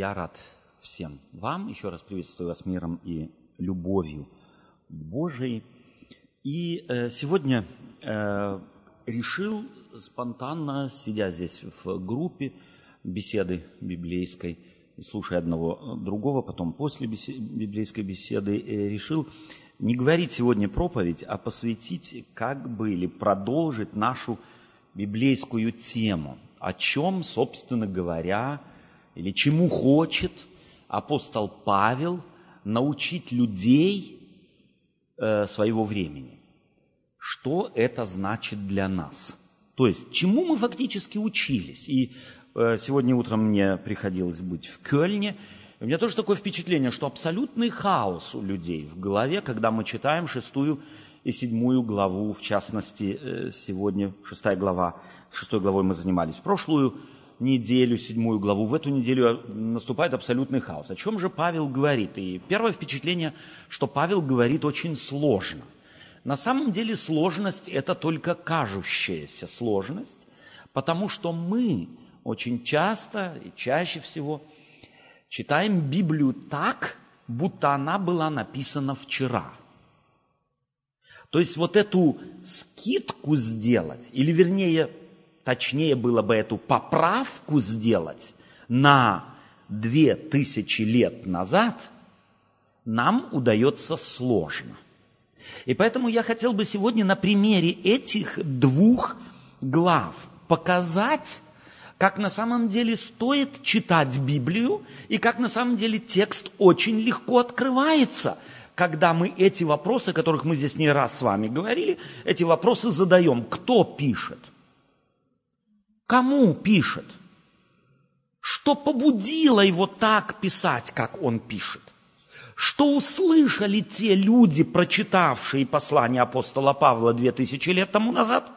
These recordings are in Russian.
Я рад всем вам. Еще раз приветствую вас миром и любовью Божией. И э, сегодня э, решил спонтанно, сидя здесь в группе беседы библейской, и слушая одного другого, потом после беседы, библейской беседы, э, решил не говорить сегодня проповедь, а посвятить как бы или продолжить нашу библейскую тему, о чем, собственно говоря, или чему хочет апостол Павел научить людей э, своего времени. Что это значит для нас? То есть, чему мы фактически учились? И э, сегодня утром мне приходилось быть в Кёльне, у меня тоже такое впечатление, что абсолютный хаос у людей в голове, когда мы читаем шестую и седьмую главу, в частности, э, сегодня шестая глава, шестой главой мы занимались прошлую неделю, седьмую главу, в эту неделю наступает абсолютный хаос. О чем же Павел говорит? И первое впечатление, что Павел говорит очень сложно. На самом деле сложность – это только кажущаяся сложность, потому что мы очень часто и чаще всего читаем Библию так, будто она была написана вчера. То есть вот эту скидку сделать, или вернее точнее было бы эту поправку сделать на две тысячи лет назад, нам удается сложно. И поэтому я хотел бы сегодня на примере этих двух глав показать, как на самом деле стоит читать Библию и как на самом деле текст очень легко открывается, когда мы эти вопросы, о которых мы здесь не раз с вами говорили, эти вопросы задаем. Кто пишет? Кому пишет? Что побудило его так писать, как он пишет? Что услышали те люди, прочитавшие послание апостола Павла две тысячи лет тому назад?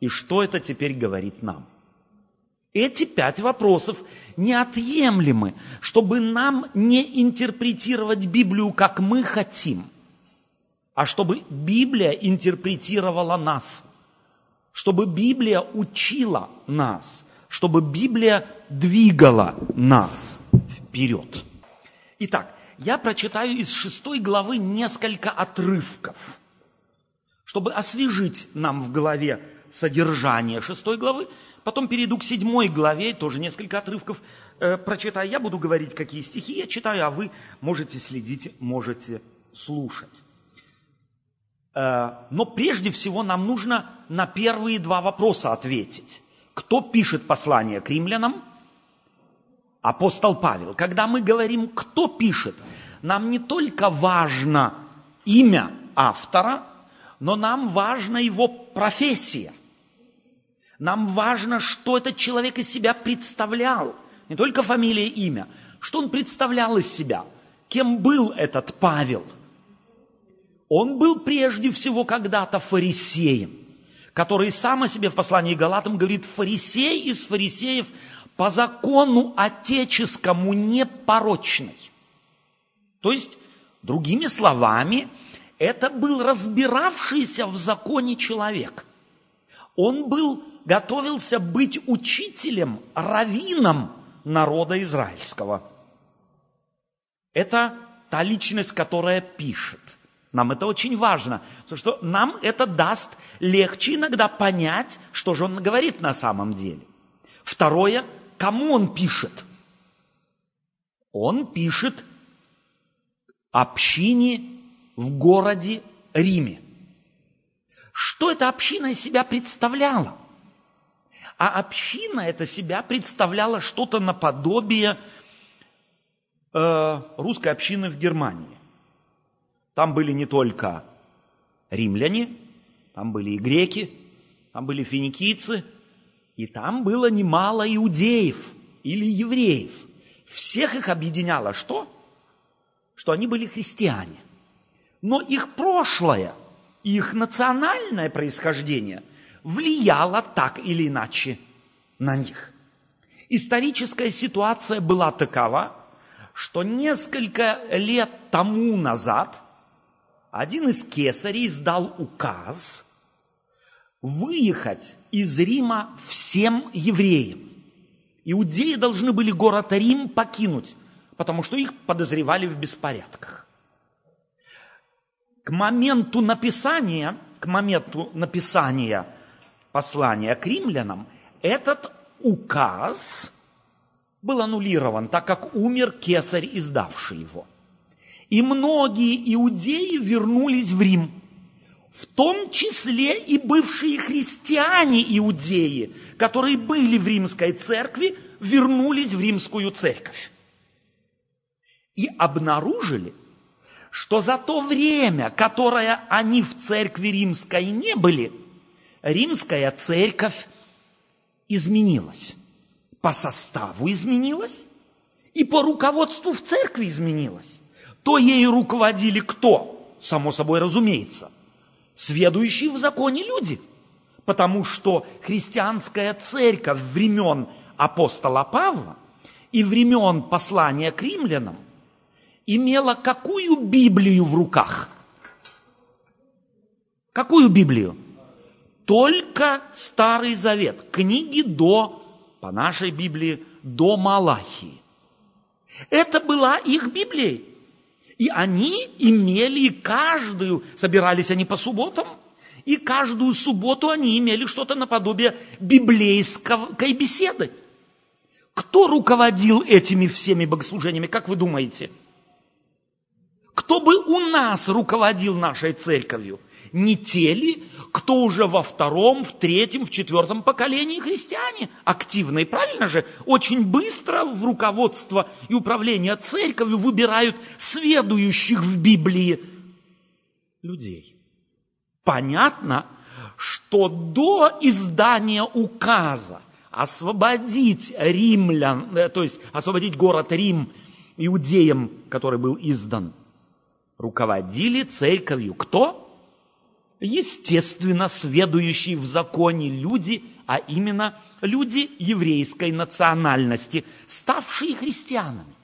И что это теперь говорит нам? Эти пять вопросов неотъемлемы, чтобы нам не интерпретировать Библию, как мы хотим, а чтобы Библия интерпретировала нас – чтобы Библия учила нас, чтобы Библия двигала нас вперед. Итак, я прочитаю из шестой главы несколько отрывков, чтобы освежить нам в голове содержание шестой главы. Потом перейду к седьмой главе, тоже несколько отрывков э, прочитаю. Я буду говорить, какие стихи я читаю, а вы можете следить, можете слушать. Э, но прежде всего нам нужно на первые два вопроса ответить. Кто пишет послание к римлянам? Апостол Павел. Когда мы говорим, кто пишет, нам не только важно имя автора, но нам важна его профессия. Нам важно, что этот человек из себя представлял. Не только фамилия, имя. Что он представлял из себя. Кем был этот Павел – он был прежде всего когда-то фарисеем, который сам о себе в послании Галатам говорит, фарисей из фарисеев по закону отеческому непорочный. То есть, другими словами, это был разбиравшийся в законе человек. Он был, готовился быть учителем, раввином народа израильского. Это та личность, которая пишет – нам это очень важно, потому что нам это даст легче иногда понять, что же он говорит на самом деле. Второе, кому он пишет? Он пишет общине в городе Риме. Что эта община из себя представляла? А община это себя представляла что-то наподобие э, русской общины в Германии. Там были не только римляне, там были и греки, там были финикийцы, и там было немало иудеев или евреев. Всех их объединяло что? Что они были христиане. Но их прошлое, их национальное происхождение влияло так или иначе на них. Историческая ситуация была такова, что несколько лет тому назад – один из кесарей издал указ выехать из Рима всем евреям. Иудеи должны были город Рим покинуть, потому что их подозревали в беспорядках. К моменту написания, к моменту написания послания к римлянам, этот указ был аннулирован, так как умер кесарь, издавший его. И многие иудеи вернулись в Рим, в том числе и бывшие христиане-иудеи, которые были в римской церкви, вернулись в римскую церковь. И обнаружили, что за то время, которое они в церкви римской не были, римская церковь изменилась. По составу изменилась и по руководству в церкви изменилась. То ей руководили кто? Само собой разумеется. Сведущие в законе люди. Потому что христианская церковь времен апостола Павла и времен послания к римлянам имела какую Библию в руках? Какую Библию? Только Старый Завет, книги до, по нашей Библии, до Малахии. Это была их Библия. И они имели каждую, собирались они по субботам, и каждую субботу они имели что-то наподобие библейской беседы. Кто руководил этими всеми богослужениями, как вы думаете? Кто бы у нас руководил нашей церковью? Не те ли, кто уже во втором, в третьем, в четвертом поколении христиане активные, правильно же? Очень быстро в руководство и управление церковью выбирают следующих в Библии людей. Понятно, что до издания указа освободить римлян, э, то есть освободить город Рим иудеям, который был издан, руководили церковью кто? Естественно, сведущие в законе люди, а именно люди еврейской национальности, ставшие христианами.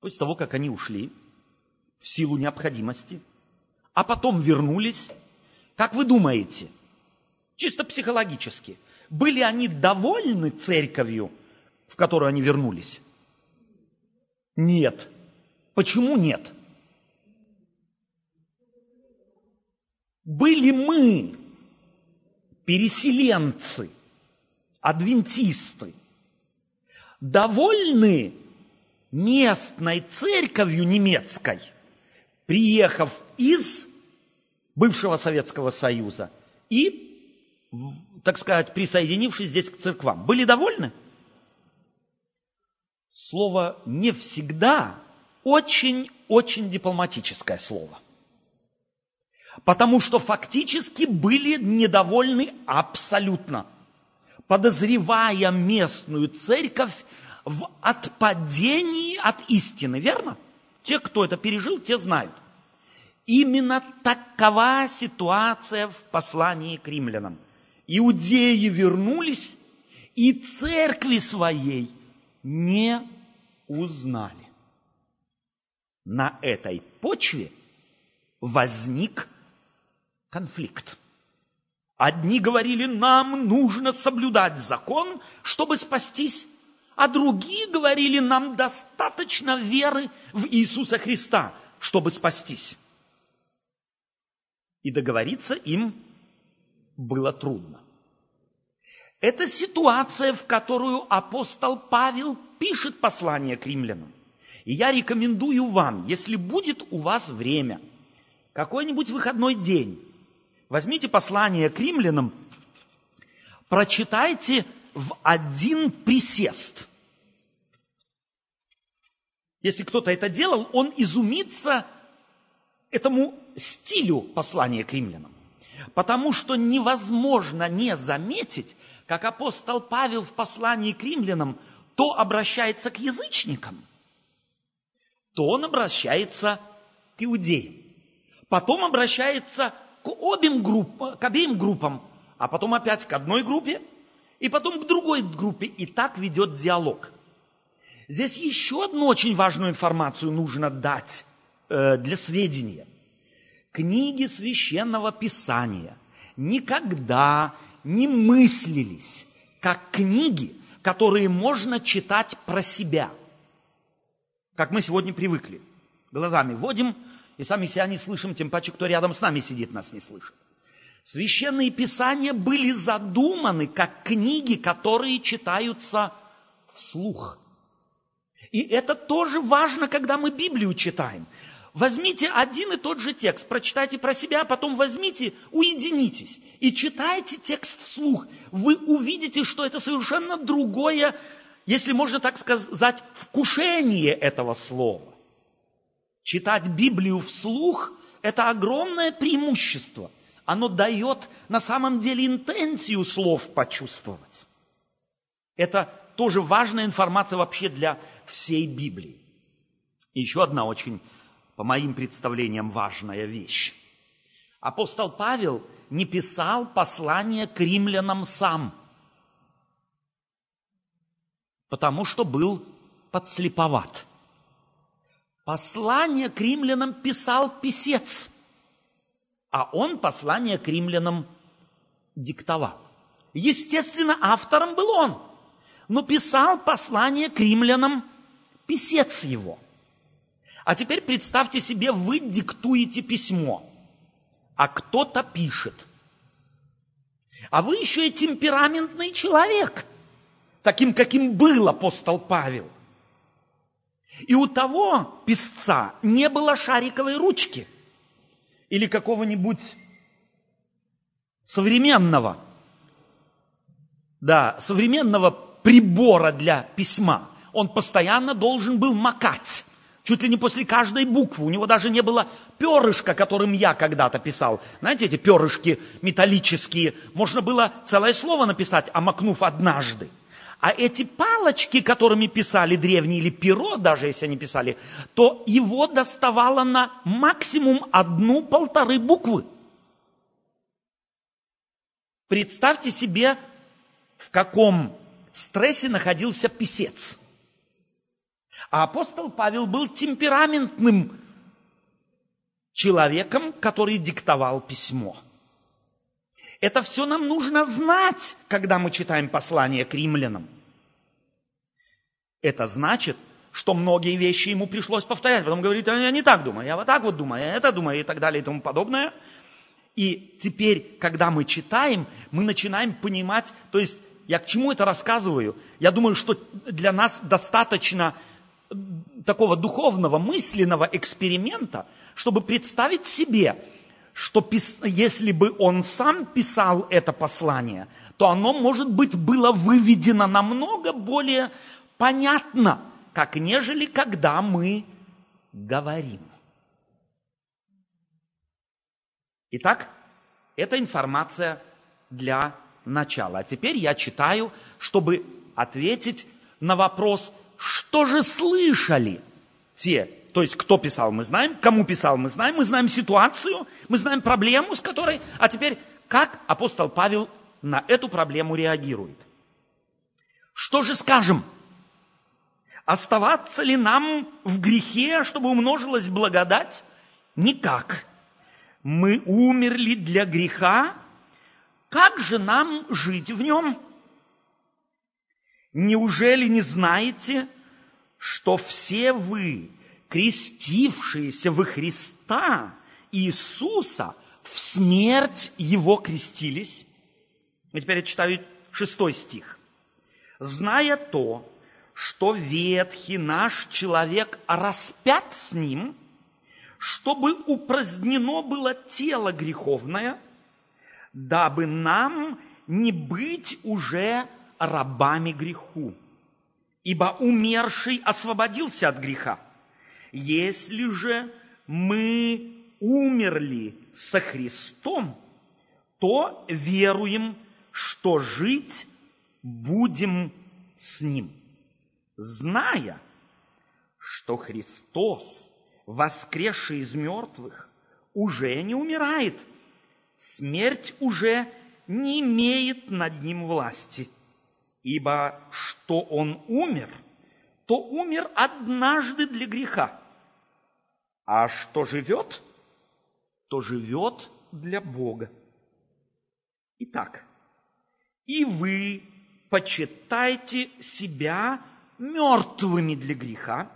После того, как они ушли в силу необходимости, а потом вернулись, как вы думаете, чисто психологически, были они довольны церковью, в которую они вернулись? Нет. Почему нет? Были мы, переселенцы, адвентисты, довольны местной церковью немецкой, приехав из бывшего Советского Союза и, так сказать, присоединившись здесь к церквам. Были довольны? Слово «не всегда» очень-очень дипломатическое слово потому что фактически были недовольны абсолютно, подозревая местную церковь в отпадении от истины, верно? Те, кто это пережил, те знают. Именно такова ситуация в послании к римлянам. Иудеи вернулись и церкви своей не узнали. На этой почве возник конфликт. Одни говорили, нам нужно соблюдать закон, чтобы спастись, а другие говорили, нам достаточно веры в Иисуса Христа, чтобы спастись. И договориться им было трудно. Это ситуация, в которую апостол Павел пишет послание к римлянам. И я рекомендую вам, если будет у вас время, какой-нибудь выходной день, Возьмите послание к римлянам, прочитайте в один присест. Если кто-то это делал, он изумится этому стилю послания к римлянам. Потому что невозможно не заметить, как апостол Павел в послании к римлянам то обращается к язычникам, то он обращается к иудеям. Потом обращается к обеим группам, к обеим группам, а потом опять к одной группе, и потом к другой группе, и так ведет диалог. Здесь еще одну очень важную информацию нужно дать э, для сведения. Книги священного писания никогда не мыслились как книги, которые можно читать про себя. Как мы сегодня привыкли. Глазами вводим, и сами себя не слышим, тем паче, кто рядом с нами сидит, нас не слышит. Священные писания были задуманы как книги, которые читаются вслух. И это тоже важно, когда мы Библию читаем. Возьмите один и тот же текст, прочитайте про себя, а потом возьмите, уединитесь и читайте текст вслух. Вы увидите, что это совершенно другое, если можно так сказать, вкушение этого слова. Читать Библию вслух – это огромное преимущество. Оно дает на самом деле интенсию слов почувствовать. Это тоже важная информация вообще для всей Библии. И еще одна очень, по моим представлениям, важная вещь. Апостол Павел не писал послание к римлянам сам, потому что был подслеповат. Послание к римлянам писал писец, а он послание к римлянам диктовал. Естественно, автором был он, но писал послание к римлянам писец его. А теперь представьте себе, вы диктуете письмо, а кто-то пишет. А вы еще и темпераментный человек, таким, каким был апостол Павел. И у того писца не было шариковой ручки или какого-нибудь современного, да, современного прибора для письма он постоянно должен был макать. Чуть ли не после каждой буквы. У него даже не было перышка, которым я когда-то писал. Знаете, эти перышки металлические. Можно было целое слово написать, омакнув однажды. А эти палочки, которыми писали древние, или перо даже, если они писали, то его доставало на максимум одну-полторы буквы. Представьте себе, в каком стрессе находился писец – а апостол Павел был темпераментным человеком, который диктовал письмо. Это все нам нужно знать, когда мы читаем послание к римлянам. Это значит, что многие вещи ему пришлось повторять. Потом говорит, я не так думаю, я вот так вот думаю, я это думаю и так далее и тому подобное. И теперь, когда мы читаем, мы начинаем понимать, то есть я к чему это рассказываю? Я думаю, что для нас достаточно такого духовного, мысленного эксперимента, чтобы представить себе, что если бы он сам писал это послание, то оно, может быть, было выведено намного более понятно, как нежели когда мы говорим. Итак, это информация для начала. А теперь я читаю, чтобы ответить на вопрос, что же слышали те, то есть кто писал, мы знаем, кому писал, мы знаем, мы знаем ситуацию, мы знаем проблему, с которой, а теперь как апостол Павел на эту проблему реагирует. Что же скажем? Оставаться ли нам в грехе, чтобы умножилась благодать? Никак. Мы умерли для греха, как же нам жить в нем? Неужели не знаете, что все вы, крестившиеся во Христа Иисуса, в смерть Его крестились? И теперь я читаю шестой стих. «Зная то, что ветхий наш человек распят с ним, чтобы упразднено было тело греховное, дабы нам не быть уже рабами греху, ибо умерший освободился от греха. Если же мы умерли со Христом, то веруем, что жить будем с Ним, зная, что Христос, воскресший из мертвых, уже не умирает, смерть уже не имеет над ним власти – Ибо что он умер, то умер однажды для греха. А что живет, то живет для Бога. Итак, и вы почитайте себя мертвыми для греха,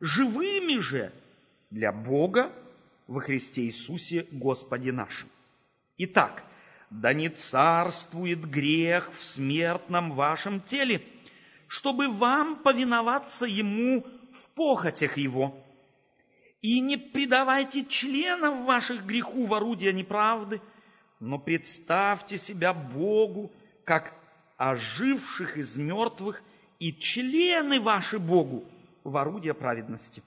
живыми же для Бога во Христе Иисусе Господе нашим. Итак, да не царствует грех в смертном вашем теле, чтобы вам повиноваться ему в похотях его. И не предавайте членов ваших греху в орудие неправды, но представьте себя Богу, как оживших из мертвых, и члены ваши Богу в орудие праведности.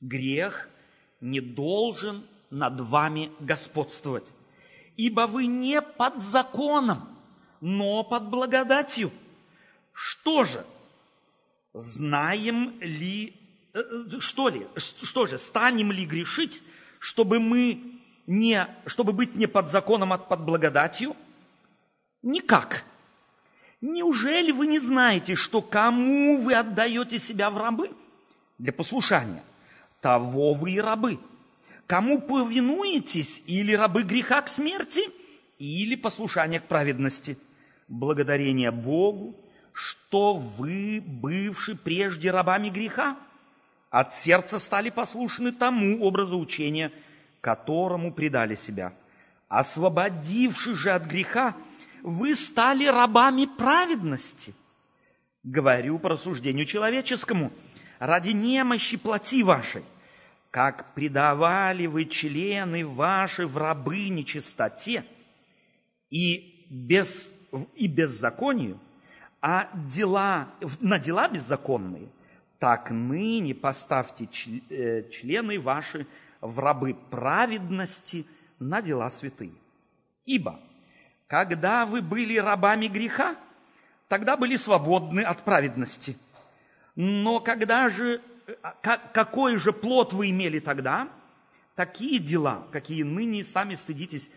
Грех не должен над вами господствовать, ибо вы не под законом, но под благодатью. Что же, знаем ли, э, э, что ли, что же, станем ли грешить, чтобы мы не, чтобы быть не под законом, а под благодатью? Никак. Неужели вы не знаете, что кому вы отдаете себя в рабы для послушания? Того вы и рабы. Кому повинуетесь, или рабы греха к смерти, или послушания к праведности? Благодарение Богу, что вы, бывшие прежде рабами греха, от сердца стали послушны тому образу учения, которому предали себя. Освободившись же от греха, вы стали рабами праведности. Говорю по рассуждению человеческому, ради немощи плоти вашей – как предавали вы члены ваши в рабы нечистоте и, без, и беззаконию, а дела, на дела беззаконные, так ныне поставьте э, члены ваши в рабы праведности на дела святые. Ибо, когда вы были рабами греха, тогда были свободны от праведности. Но когда же а, какой же плод вы имели тогда, такие дела, какие ныне сами стыдитесь,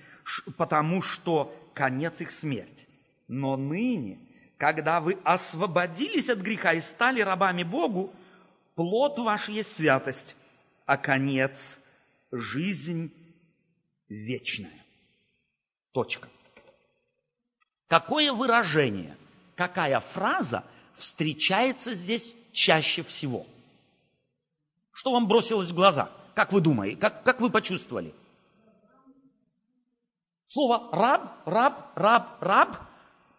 потому что конец их смерть. Но ныне, когда вы освободились от греха и стали рабами Богу, плод ваш есть святость, а конец – жизнь вечная. Точка. Какое выражение, какая фраза встречается здесь чаще всего – что вам бросилось в глаза? Как вы думаете? Как, как вы почувствовали? Слово раб, раб, раб, раб,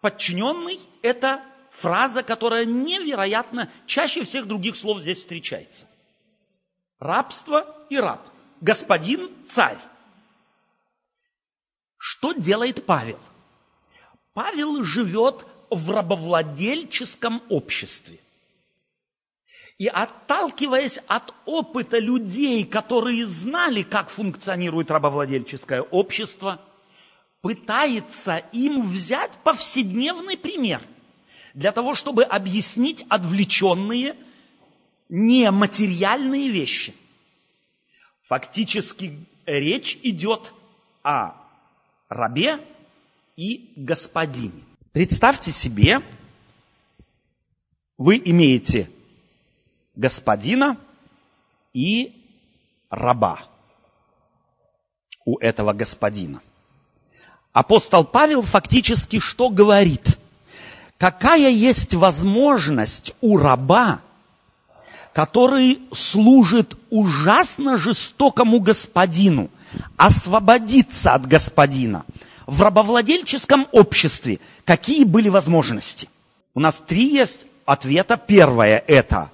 подчиненный – это фраза, которая невероятно чаще всех других слов здесь встречается. Рабство и раб. Господин – царь. Что делает Павел? Павел живет в рабовладельческом обществе – и отталкиваясь от опыта людей, которые знали, как функционирует рабовладельческое общество, пытается им взять повседневный пример для того, чтобы объяснить отвлеченные нематериальные вещи. Фактически речь идет о рабе и господине. Представьте себе, вы имеете господина и раба у этого господина. Апостол Павел фактически что говорит? Какая есть возможность у раба, который служит ужасно жестокому господину, освободиться от господина? В рабовладельческом обществе какие были возможности? У нас три есть ответа. Первое – это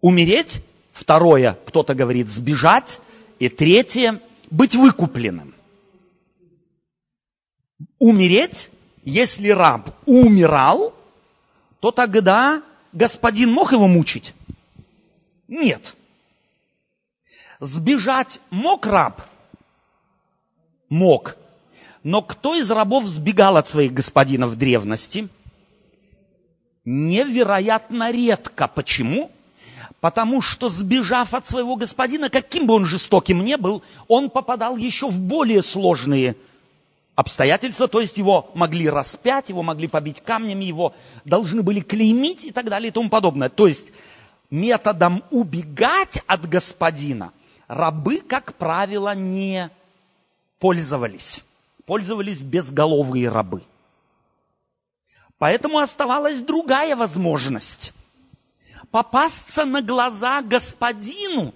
умереть, второе, кто-то говорит, сбежать, и третье, быть выкупленным. Умереть, если раб умирал, то тогда господин мог его мучить? Нет. Сбежать мог раб? Мог. Но кто из рабов сбегал от своих господинов в древности? Невероятно редко. Почему? Потому что, сбежав от своего господина, каким бы он жестоким ни был, он попадал еще в более сложные обстоятельства, то есть его могли распять, его могли побить камнями, его должны были клеймить и так далее и тому подобное. То есть методом убегать от господина рабы, как правило, не пользовались. Пользовались безголовые рабы. Поэтому оставалась другая возможность. Попасться на глаза господину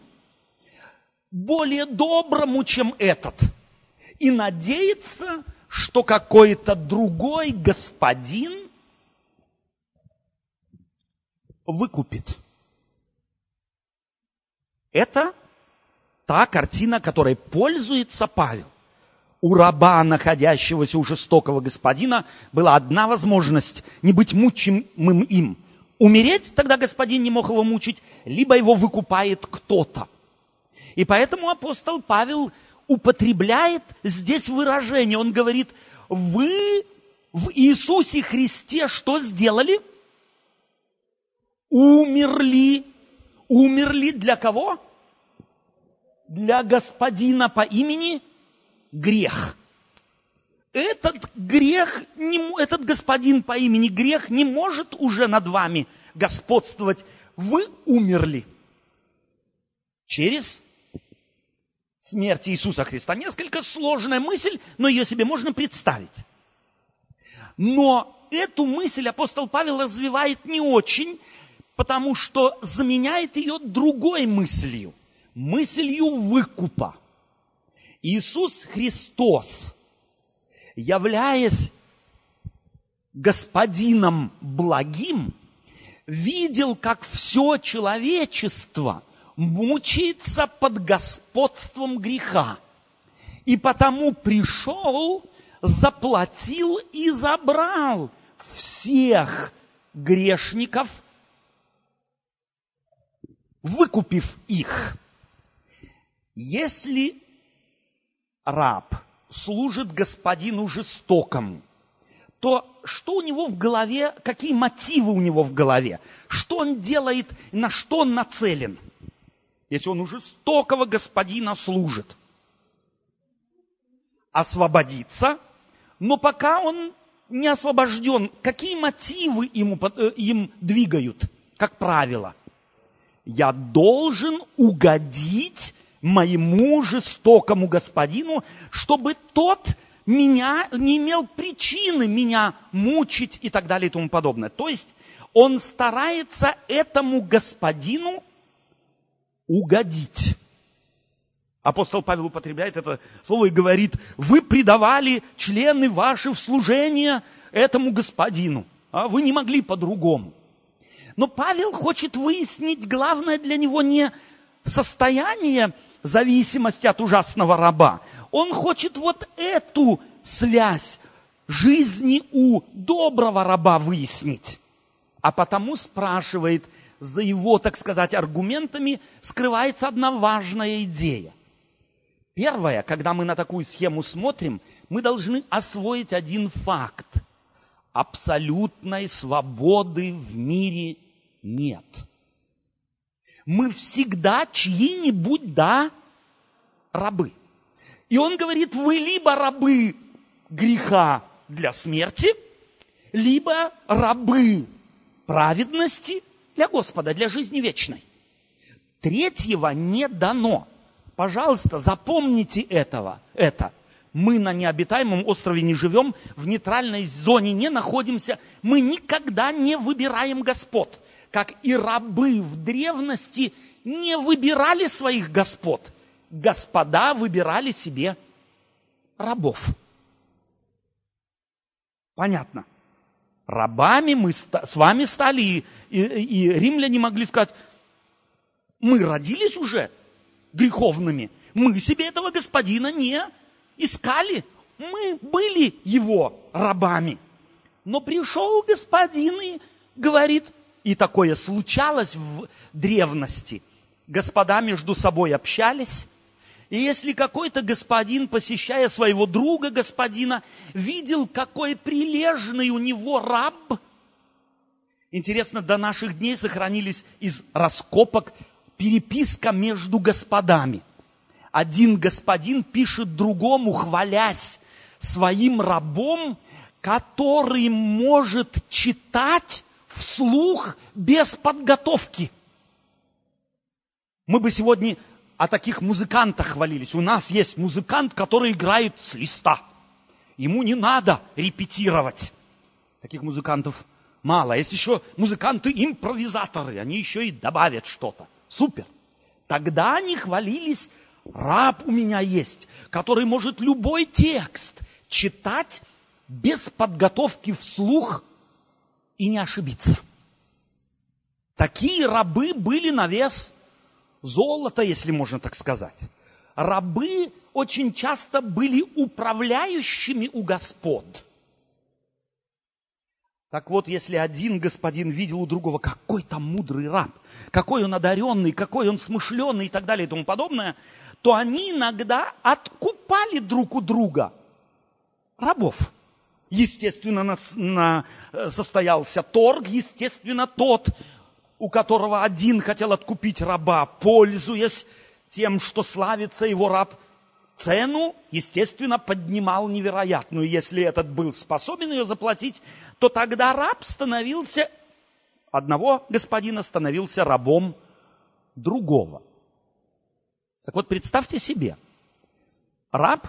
более доброму, чем этот. И надеяться, что какой-то другой господин выкупит. Это та картина, которой пользуется Павел. У раба, находящегося у жестокого господина, была одна возможность – не быть мучимым им. Умереть, тогда господин не мог его мучить, либо его выкупает кто-то. И поэтому апостол Павел употребляет здесь выражение. Он говорит, вы в Иисусе Христе что сделали? Умерли. Умерли для кого? Для господина по имени грех. Этот грех, этот господин по имени грех не может уже над вами господствовать. Вы умерли через смерть Иисуса Христа. Несколько сложная мысль, но ее себе можно представить. Но эту мысль апостол Павел развивает не очень, потому что заменяет ее другой мыслью, мыслью выкупа. Иисус Христос, являясь господином благим, видел, как все человечество мучается под господством греха. И потому пришел, заплатил и забрал всех грешников, выкупив их. Если раб служит господину жестокому, то что у него в голове, какие мотивы у него в голове, что он делает, на что он нацелен, если он у жестокого господина служит. Освободиться, но пока он не освобожден, какие мотивы ему, э, им двигают, как правило? Я должен угодить моему жестокому господину, чтобы тот меня не имел причины меня мучить и так далее и тому подобное. То есть он старается этому господину угодить. Апостол Павел употребляет это слово и говорит, вы предавали члены ваши в служение этому господину, а вы не могли по-другому. Но Павел хочет выяснить, главное для него не состояние зависимости от ужасного раба. Он хочет вот эту связь жизни у доброго раба выяснить. А потому спрашивает, за его, так сказать, аргументами скрывается одна важная идея. Первое, когда мы на такую схему смотрим, мы должны освоить один факт. Абсолютной свободы в мире нет мы всегда чьи-нибудь, да, рабы. И он говорит, вы либо рабы греха для смерти, либо рабы праведности для Господа, для жизни вечной. Третьего не дано. Пожалуйста, запомните этого, это. Мы на необитаемом острове не живем, в нейтральной зоне не находимся. Мы никогда не выбираем господ как и рабы в древности не выбирали своих господ. Господа выбирали себе рабов. Понятно. Рабами мы с вами стали, и, и, и римляне могли сказать, мы родились уже греховными, мы себе этого господина не искали, мы были его рабами. Но пришел господин и говорит, и такое случалось в древности. Господа между собой общались, и если какой-то господин, посещая своего друга господина, видел, какой прилежный у него раб, интересно, до наших дней сохранились из раскопок переписка между господами. Один господин пишет другому, хвалясь своим рабом, который может читать вслух без подготовки. Мы бы сегодня о таких музыкантах хвалились. У нас есть музыкант, который играет с листа. Ему не надо репетировать. Таких музыкантов мало. Есть еще музыканты-импровизаторы, они еще и добавят что-то. Супер. Тогда они хвалились, раб у меня есть, который может любой текст читать без подготовки вслух и не ошибиться. Такие рабы были на вес золота, если можно так сказать. Рабы очень часто были управляющими у господ. Так вот, если один господин видел у другого, какой там мудрый раб, какой он одаренный, какой он смышленый и так далее и тому подобное, то они иногда откупали друг у друга рабов. Естественно, на, на, э, состоялся торг, естественно, тот, у которого один хотел откупить раба, пользуясь тем, что славится его раб, цену, естественно, поднимал невероятную. Если этот был способен ее заплатить, то тогда раб становился, одного господина становился рабом другого. Так вот, представьте себе, раб,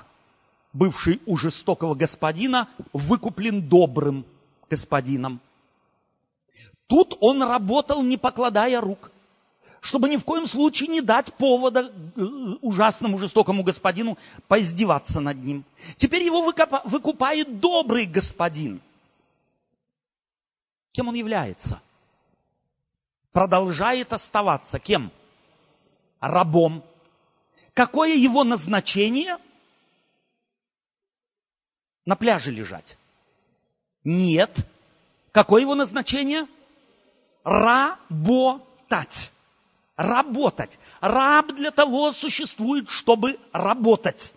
бывший у жестокого господина, выкуплен добрым господином. Тут он работал, не покладая рук, чтобы ни в коем случае не дать повода э, ужасному жестокому господину поиздеваться над ним. Теперь его выкупает добрый господин. Кем он является? Продолжает оставаться кем? Рабом. Какое его назначение? На пляже лежать. Нет. Какое его назначение? работать. Работать. Раб для того существует, чтобы работать.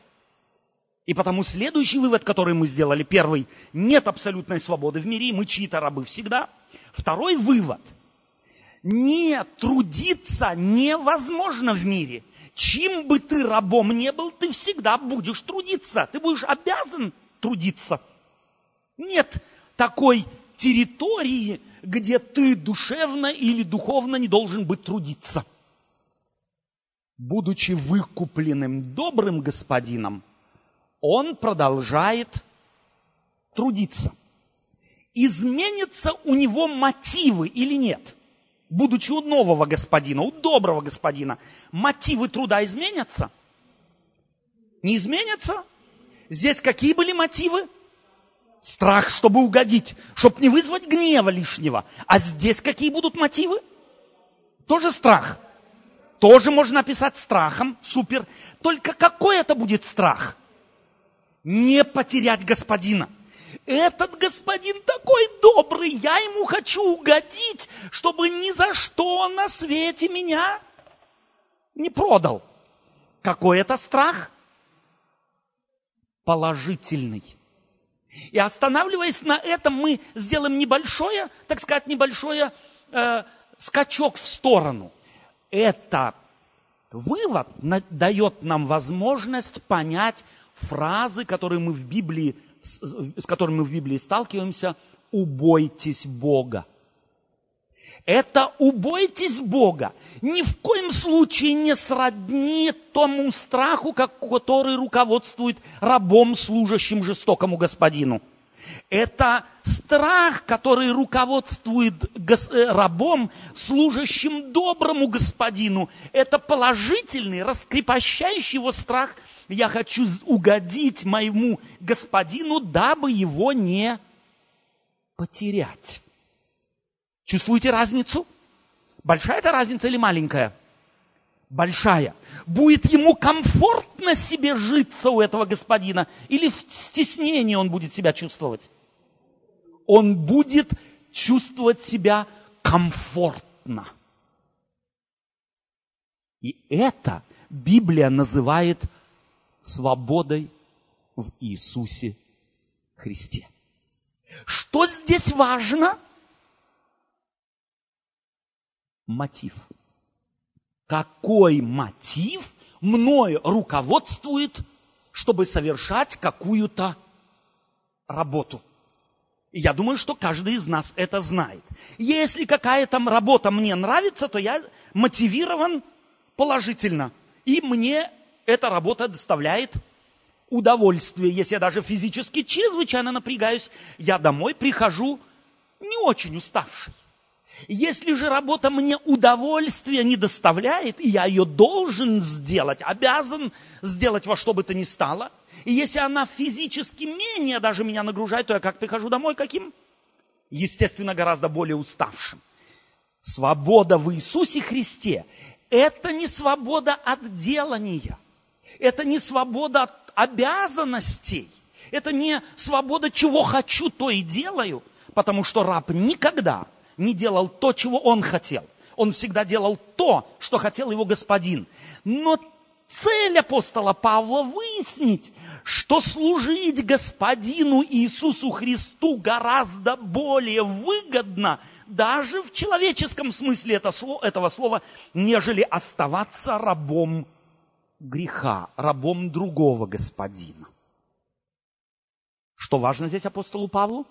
И потому следующий вывод, который мы сделали, первый, нет абсолютной свободы в мире, мы чьи-то рабы всегда. Второй вывод, не трудиться невозможно в мире. Чем бы ты рабом не был, ты всегда будешь трудиться. Ты будешь обязан трудиться. Нет такой территории, где ты душевно или духовно не должен быть трудиться. Будучи выкупленным добрым господином, он продолжает трудиться. Изменятся у него мотивы или нет? Будучи у нового господина, у доброго господина, мотивы труда изменятся? Не изменятся? Здесь какие были мотивы? Страх, чтобы угодить, чтобы не вызвать гнева лишнего. А здесь какие будут мотивы? Тоже страх. Тоже можно описать страхом, супер. Только какой это будет страх? Не потерять господина. Этот господин такой добрый, я ему хочу угодить, чтобы ни за что на свете меня не продал. Какой это страх? Положительный. И останавливаясь на этом, мы сделаем небольшое, так сказать, небольшое э, скачок в сторону. Это вывод дает нам возможность понять фразы, которые мы в Библии, с, с которыми мы в Библии сталкиваемся, «убойтесь Бога». Это убойтесь Бога. Ни в коем случае не сродни тому страху, который руководствует рабом, служащим жестокому господину. Это страх, который руководствует э, рабом, служащим доброму господину. Это положительный, раскрепощающий его страх. Я хочу угодить моему господину, дабы его не потерять. Чувствуете разницу? Большая это разница или маленькая? Большая. Будет ему комфортно себе житься у этого господина или в стеснении он будет себя чувствовать? Он будет чувствовать себя комфортно. И это Библия называет свободой в Иисусе Христе. Что здесь важно? Мотив. Какой мотив мною руководствует, чтобы совершать какую-то работу? И я думаю, что каждый из нас это знает. Если какая-то работа мне нравится, то я мотивирован положительно. И мне эта работа доставляет удовольствие. Если я даже физически чрезвычайно напрягаюсь, я домой прихожу не очень уставший. Если же работа мне удовольствия не доставляет, и я ее должен сделать, обязан сделать во что бы то ни стало, и если она физически менее даже меня нагружает, то я как прихожу домой, каким? Естественно, гораздо более уставшим. Свобода в Иисусе Христе – это не свобода от делания, это не свобода от обязанностей, это не свобода, чего хочу, то и делаю, потому что раб никогда не делал то, чего он хотел. Он всегда делал то, что хотел его господин. Но цель апостола Павла выяснить, что служить господину Иисусу Христу гораздо более выгодно, даже в человеческом смысле этого слова, нежели оставаться рабом греха, рабом другого господина. Что важно здесь апостолу Павлу?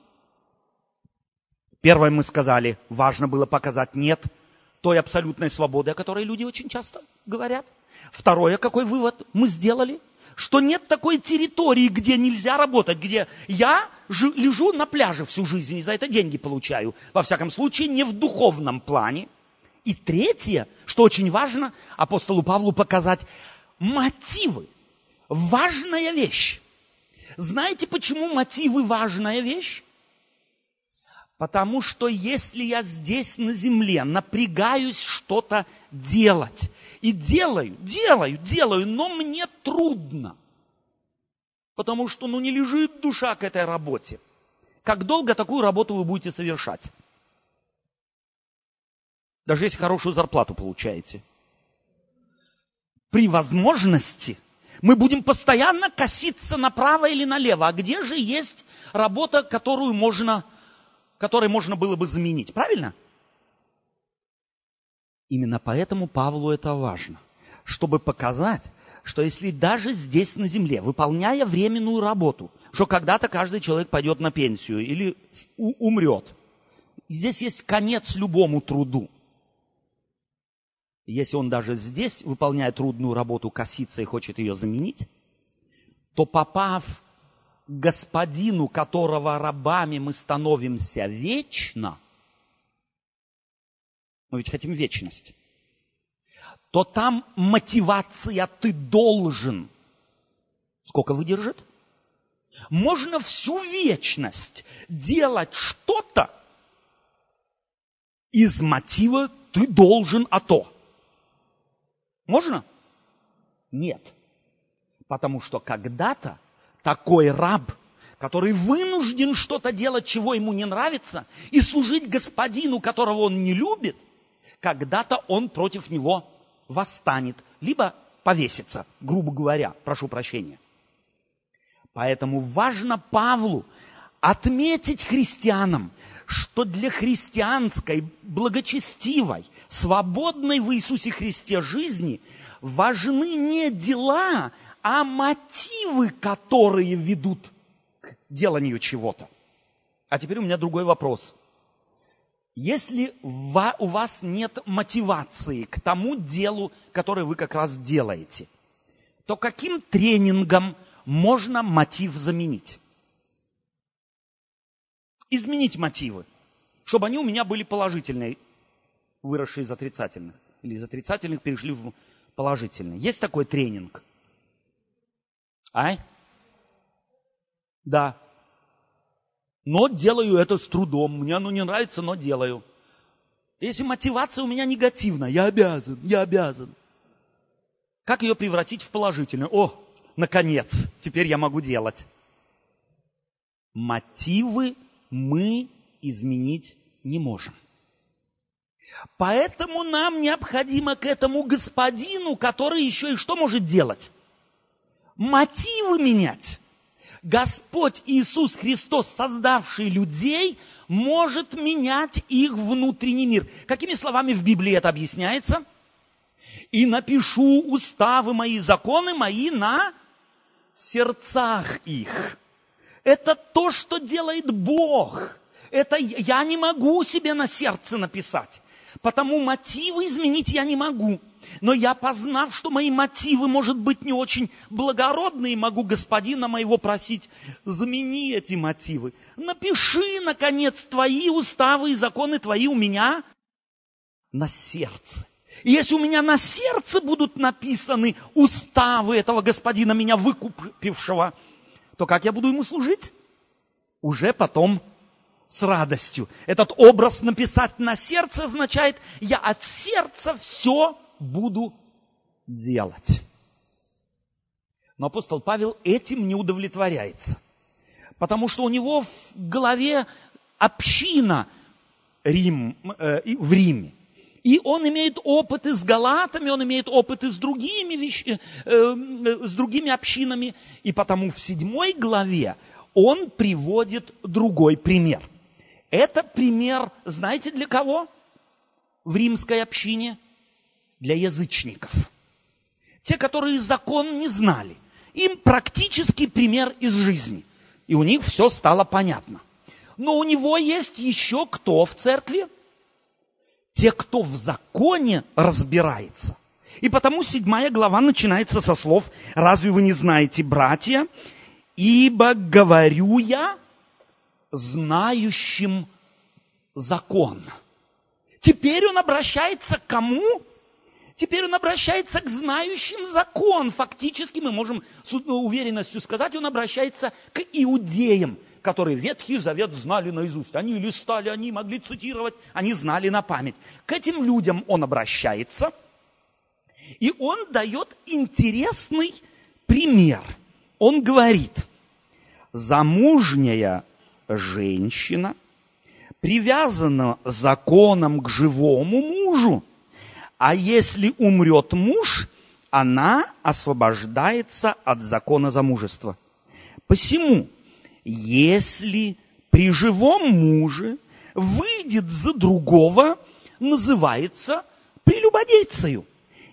Первое мы сказали, важно было показать нет той абсолютной свободы, о которой люди очень часто говорят. Второе, какой вывод мы сделали? Что нет такой территории, где нельзя работать, где я лежу на пляже всю жизнь и за это деньги получаю. Во всяком случае, не в духовном плане. И третье, что очень важно, апостолу Павлу показать мотивы. Важная вещь. Знаете, почему мотивы важная вещь? Потому что если я здесь на земле напрягаюсь что-то делать, и делаю, делаю, делаю, но мне трудно, потому что ну, не лежит душа к этой работе. Как долго такую работу вы будете совершать? Даже если хорошую зарплату получаете. При возможности – мы будем постоянно коситься направо или налево. А где же есть работа, которую можно, которой можно было бы заменить? Правильно? Именно поэтому Павлу это важно. Чтобы показать, что если даже здесь на земле, выполняя временную работу, что когда-то каждый человек пойдет на пенсию или умрет. Здесь есть конец любому труду. Если он даже здесь выполняет трудную работу, косится и хочет ее заменить, то попав господину, которого рабами мы становимся вечно, мы ведь хотим вечность, то там мотивация «ты должен». Сколько выдержит? Можно всю вечность делать что-то из мотива «ты должен, а то». Можно? Нет. Потому что когда-то такой раб, который вынужден что-то делать, чего ему не нравится, и служить господину, которого он не любит, когда-то он против него восстанет, либо повесится, грубо говоря, прошу прощения. Поэтому важно Павлу отметить христианам, что для христианской, благочестивой, свободной в Иисусе Христе жизни важны не дела, а мотивы, которые ведут к деланию чего-то. А теперь у меня другой вопрос. Если у вас нет мотивации к тому делу, которое вы как раз делаете, то каким тренингом можно мотив заменить? Изменить мотивы, чтобы они у меня были положительные выросшие из отрицательных. Или из отрицательных перешли в положительные. Есть такой тренинг? Ай? Да. Но делаю это с трудом. Мне оно не нравится, но делаю. Если мотивация у меня негативная, я обязан, я обязан. Как ее превратить в положительную? О, наконец, теперь я могу делать. Мотивы мы изменить не можем. Поэтому нам необходимо к этому господину, который еще и что может делать? Мотивы менять. Господь Иисус Христос, создавший людей, может менять их внутренний мир. Какими словами в Библии это объясняется? И напишу уставы мои, законы мои на сердцах их. Это то, что делает Бог. Это я не могу себе на сердце написать. Потому мотивы изменить я не могу. Но я, познав, что мои мотивы, может быть, не очень благородные, могу господина моего просить, замени эти мотивы. Напиши, наконец, твои уставы и законы твои у меня на сердце. И если у меня на сердце будут написаны уставы этого господина, меня выкупившего, то как я буду ему служить? Уже потом с радостью. Этот образ написать на сердце означает, я от сердца все буду делать. Но апостол Павел этим не удовлетворяется. Потому что у него в голове община Рим, э, в Риме. И он имеет опыты с галатами, он имеет опыты с другими, вещ... э, э, с другими общинами. И потому в седьмой главе он приводит другой пример. Это пример, знаете, для кого? В римской общине? Для язычников. Те, которые закон не знали. Им практический пример из жизни. И у них все стало понятно. Но у него есть еще кто в церкви? Те, кто в законе разбирается. И потому седьмая глава начинается со слов «Разве вы не знаете, братья, ибо говорю я знающим закон». Теперь он обращается к кому? Теперь он обращается к знающим закон. Фактически мы можем с уверенностью сказать, он обращается к иудеям, которые Ветхий Завет знали наизусть. Они листали, они могли цитировать, они знали на память. К этим людям он обращается, и он дает интересный пример. Он говорит, замужняя женщина привязана законом к живому мужу, а если умрет муж, она освобождается от закона замужества. Посему, если при живом муже выйдет за другого, называется прелюбодейцею.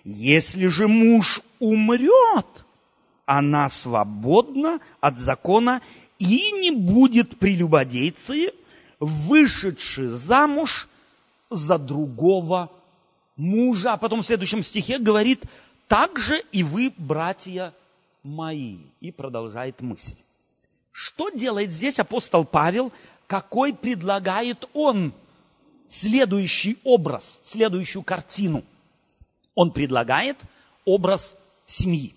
Если же муж умрет, она свободна от закона и не будет прелюбодейцей, вышедший замуж за другого мужа. А потом в следующем стихе говорит, так же и вы, братья мои. И продолжает мысль. Что делает здесь апостол Павел? Какой предлагает он следующий образ, следующую картину? Он предлагает образ семьи.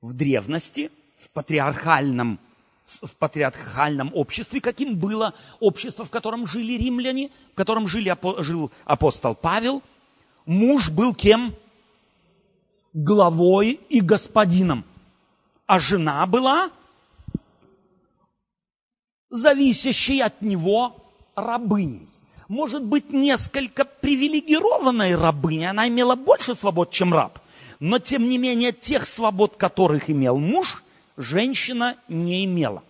В древности, в патриархальном в патриархальном обществе, каким было общество, в котором жили римляне, в котором жили, жил апостол Павел, муж был кем? Главой и господином. А жена была зависящей от него рабыней. Может быть, несколько привилегированной рабыней. Она имела больше свобод, чем раб. Но, тем не менее, тех свобод, которых имел муж, женщина не имела.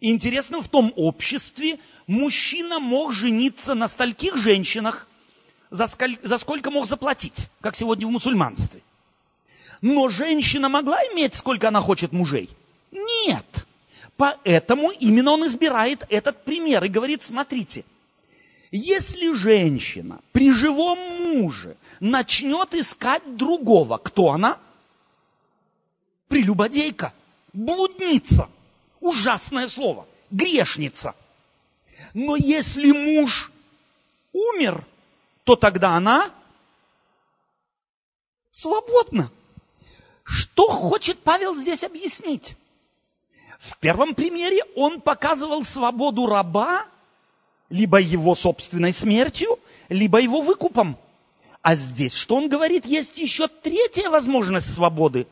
Интересно, в том обществе мужчина мог жениться на стольких женщинах, за, сколь, за сколько мог заплатить, как сегодня в мусульманстве. Но женщина могла иметь, сколько она хочет мужей? Нет. Поэтому именно он избирает этот пример и говорит, смотрите, если женщина при живом муже начнет искать другого, кто она? Прелюбодейка, блудница, ужасное слово, грешница. Но если муж умер, то тогда она свободна. Что хочет Павел здесь объяснить? В первом примере он показывал свободу раба либо его собственной смертью, либо его выкупом. А здесь что он говорит? Есть еще третья возможность свободы,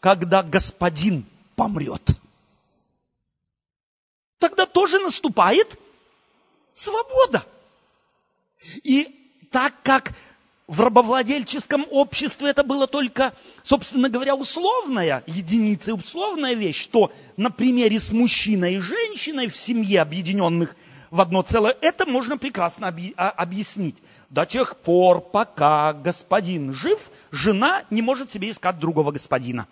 когда господин помрет. Тогда тоже наступает свобода. И так как в рабовладельческом обществе это было только, собственно говоря, условная единица, условная вещь, что на примере с мужчиной и женщиной в семье, объединенных в одно целое, это можно прекрасно а, объяснить. До тех пор, пока господин жив, жена не может себе искать другого господина.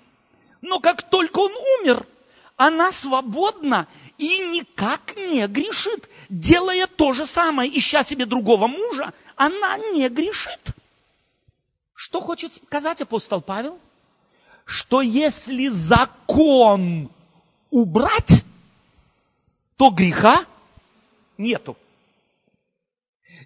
Но как только он умер, она свободна и никак не грешит. Делая то же самое, ища себе другого мужа, она не грешит. Что хочет сказать апостол Павел? Что если закон убрать, то греха нету.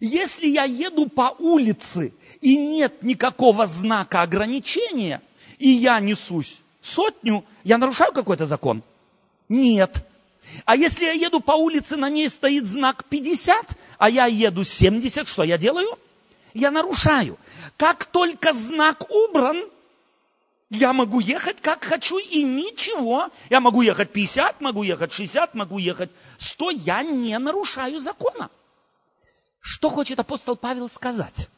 Если я еду по улице и нет никакого знака ограничения, и я несусь сотню, я нарушаю какой-то закон? Нет. А если я еду по улице, на ней стоит знак 50, а я еду 70, что я делаю? Я нарушаю. Как только знак убран, я могу ехать как хочу и ничего. Я могу ехать 50, могу ехать 60, могу ехать 100. Я не нарушаю закона. Что хочет апостол Павел сказать?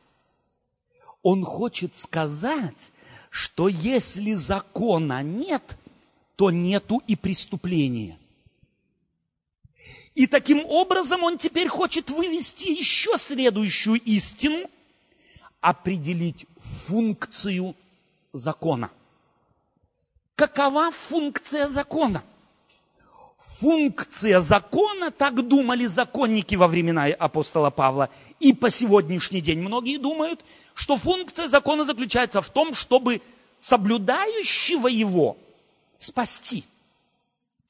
Он хочет сказать, что если закона нет, то нету и преступления. И таким образом он теперь хочет вывести еще следующую истину, определить функцию закона. Какова функция закона? Функция закона, так думали законники во времена апостола Павла, и по сегодняшний день многие думают, что функция закона заключается в том, чтобы соблюдающего его спасти.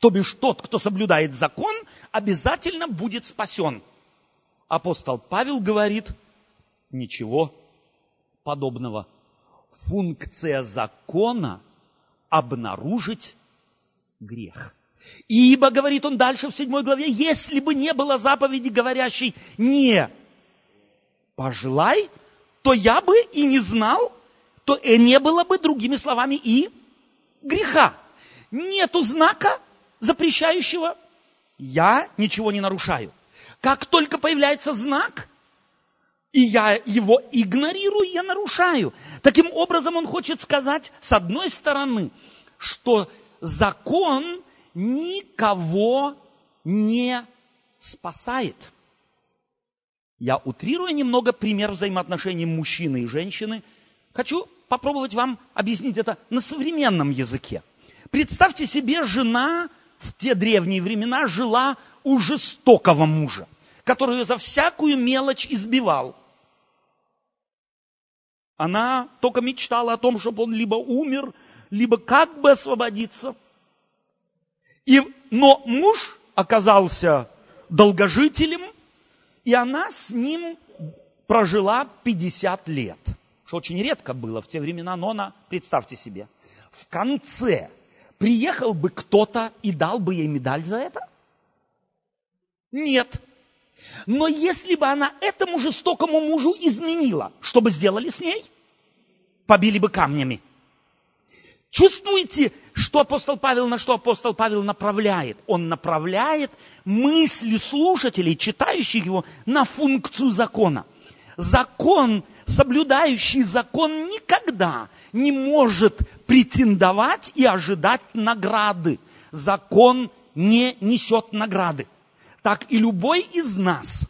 То бишь тот, кто соблюдает закон, обязательно будет спасен. Апостол Павел говорит, ничего подобного. Функция закона – обнаружить грех. Ибо, говорит он дальше в седьмой главе, если бы не было заповеди, говорящей «не пожелай», то я бы и не знал, то и не было бы, другими словами, и греха. Нету знака, запрещающего, я ничего не нарушаю. Как только появляется знак, и я его игнорирую, я нарушаю. Таким образом, он хочет сказать, с одной стороны, что закон никого не спасает. Я утрирую немного пример взаимоотношений мужчины и женщины. Хочу попробовать вам объяснить это на современном языке. Представьте себе, жена в те древние времена жила у жестокого мужа, который ее за всякую мелочь избивал. Она только мечтала о том, чтобы он либо умер, либо как бы освободиться. И, но муж оказался долгожителем, и она с ним прожила 50 лет, что очень редко было в те времена, но она, представьте себе, в конце приехал бы кто-то и дал бы ей медаль за это? Нет. Но если бы она этому жестокому мужу изменила, что бы сделали с ней? Побили бы камнями. Чувствуете, что апостол Павел, на что апостол Павел направляет? Он направляет мысли слушателей, читающих его, на функцию закона. Закон, соблюдающий закон, никогда не может претендовать и ожидать награды. Закон не несет награды. Так и любой из нас,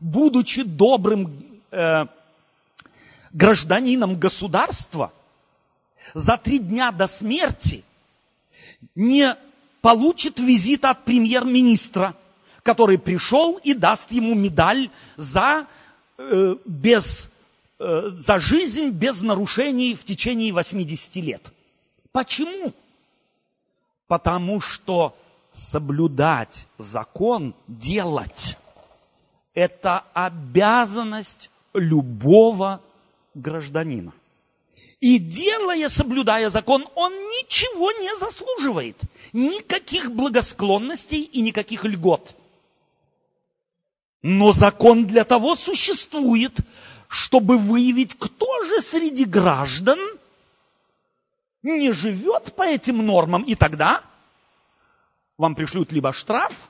будучи добрым э, гражданином государства, за три дня до смерти не получит визита от премьер-министра, который пришел и даст ему медаль за, э, без за жизнь без нарушений в течение 80 лет. Почему? Потому что соблюдать закон, делать, это обязанность любого гражданина. И делая, соблюдая закон, он ничего не заслуживает. Никаких благосклонностей и никаких льгот. Но закон для того существует, чтобы выявить, кто же среди граждан не живет по этим нормам. И тогда вам пришлют либо штраф,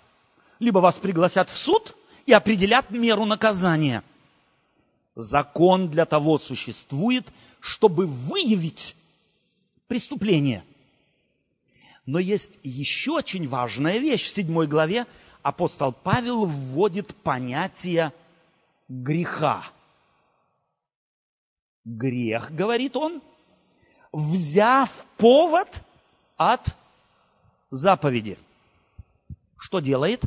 либо вас пригласят в суд и определят меру наказания. Закон для того существует, чтобы выявить преступление. Но есть еще очень важная вещь. В седьмой главе апостол Павел вводит понятие греха грех, говорит он, взяв повод от заповеди. Что делает?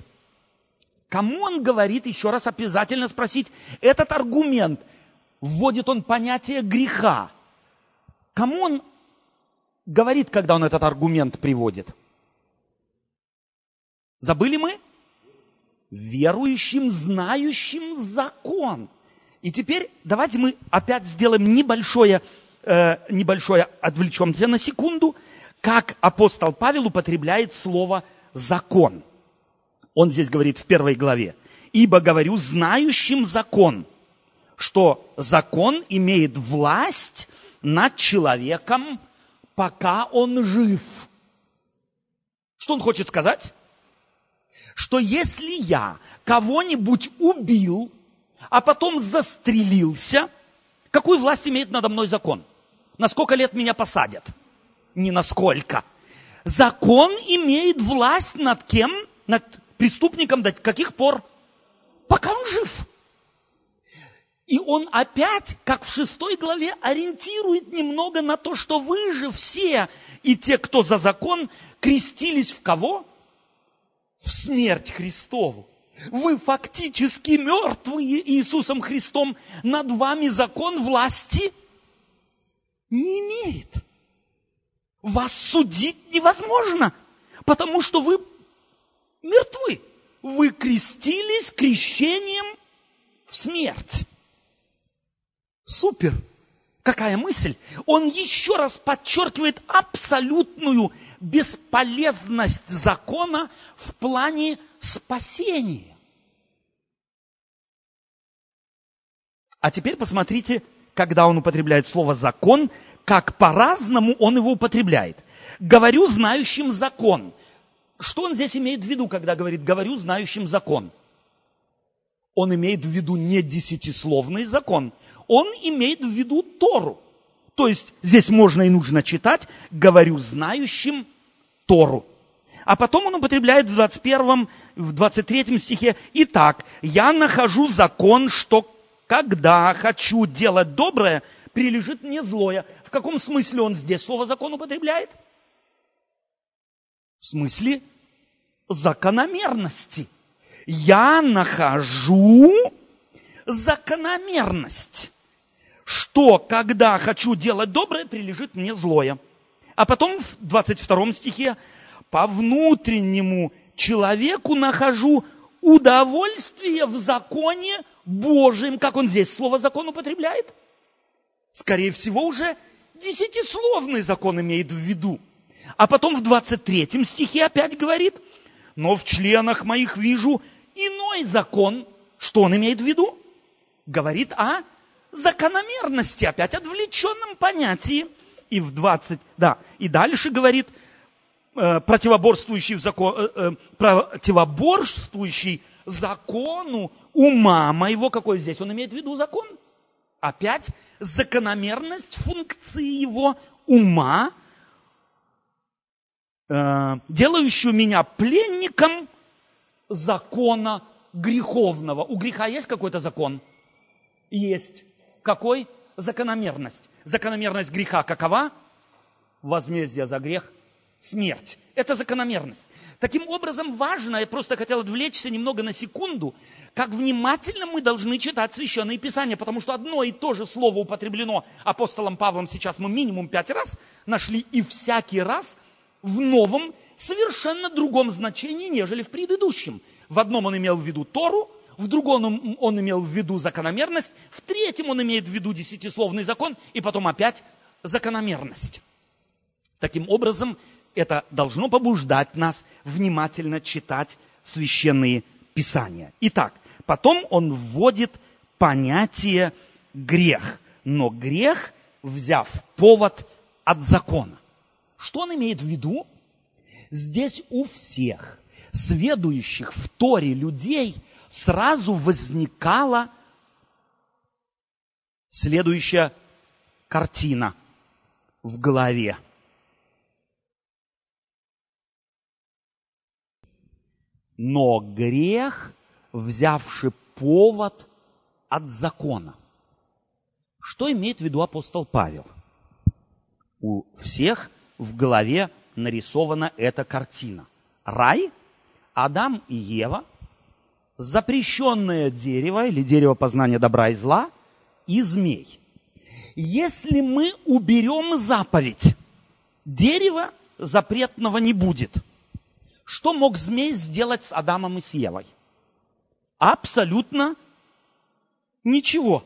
Кому он говорит, еще раз обязательно спросить, этот аргумент, вводит он понятие греха. Кому он говорит, когда он этот аргумент приводит? Забыли мы? Верующим, знающим закон. И теперь давайте мы опять сделаем небольшое, э, небольшое отвлечемся на секунду, как апостол Павел употребляет слово закон. Он здесь говорит в первой главе. Ибо говорю знающим закон, что закон имеет власть над человеком, пока он жив. Что он хочет сказать? Что если я кого-нибудь убил, а потом застрелился, какую власть имеет надо мной закон? На сколько лет меня посадят? Не на сколько. Закон имеет власть над кем? Над преступником до каких пор? Пока он жив. И он опять, как в шестой главе, ориентирует немного на то, что вы же все и те, кто за закон, крестились в кого? В смерть Христову. Вы фактически мертвые Иисусом Христом. Над вами закон власти не имеет. Вас судить невозможно, потому что вы мертвы. Вы крестились крещением в смерть. Супер! Какая мысль! Он еще раз подчеркивает абсолютную бесполезность закона в плане спасения. А теперь посмотрите, когда он употребляет слово закон, как по-разному он его употребляет. Говорю знающим закон. Что он здесь имеет в виду, когда говорит говорю знающим закон? Он имеет в виду не десятисловный закон, он имеет в виду Тору. То есть здесь можно и нужно читать, говорю знающим Тору. А потом он употребляет в 21, в 23 стихе, «Итак, я нахожу закон, что когда хочу делать доброе, прилежит мне злое». В каком смысле он здесь слово закон употребляет? В смысле закономерности. Я нахожу закономерность что когда хочу делать доброе, прилежит мне злое. А потом в 22 стихе, по внутреннему человеку нахожу удовольствие в законе Божьем. Как он здесь слово закон употребляет? Скорее всего, уже десятисловный закон имеет в виду. А потом в 23 стихе опять говорит, но в членах моих вижу иной закон. Что он имеет в виду? Говорит о закономерности, опять отвлеченном понятии. И в 20, да, и дальше говорит, э, противоборствующий, в закон, э, э, противоборствующий закону ума моего, какой здесь он имеет в виду закон? Опять закономерность функции его ума, э, делающую меня пленником закона греховного. У греха есть какой-то закон? Есть. Какой? Закономерность. Закономерность греха какова? Возмездие за грех – смерть. Это закономерность. Таким образом, важно, я просто хотел отвлечься немного на секунду, как внимательно мы должны читать Священные Писания, потому что одно и то же слово употреблено апостолом Павлом сейчас мы минимум пять раз нашли, и всякий раз в новом, совершенно другом значении, нежели в предыдущем. В одном он имел в виду Тору, в другом он имел в виду закономерность, в третьем он имеет в виду десятисловный закон, и потом опять закономерность. Таким образом, это должно побуждать нас внимательно читать священные писания. Итак, потом он вводит понятие грех, но грех, взяв повод от закона. Что он имеет в виду? Здесь у всех сведущих в Торе людей – сразу возникала следующая картина в голове. Но грех, взявший повод от закона. Что имеет в виду апостол Павел? У всех в голове нарисована эта картина. Рай, Адам и Ева – запрещенное дерево или дерево познания добра и зла и змей. Если мы уберем заповедь, дерева запретного не будет. Что мог змей сделать с Адамом и с Евой? Абсолютно ничего.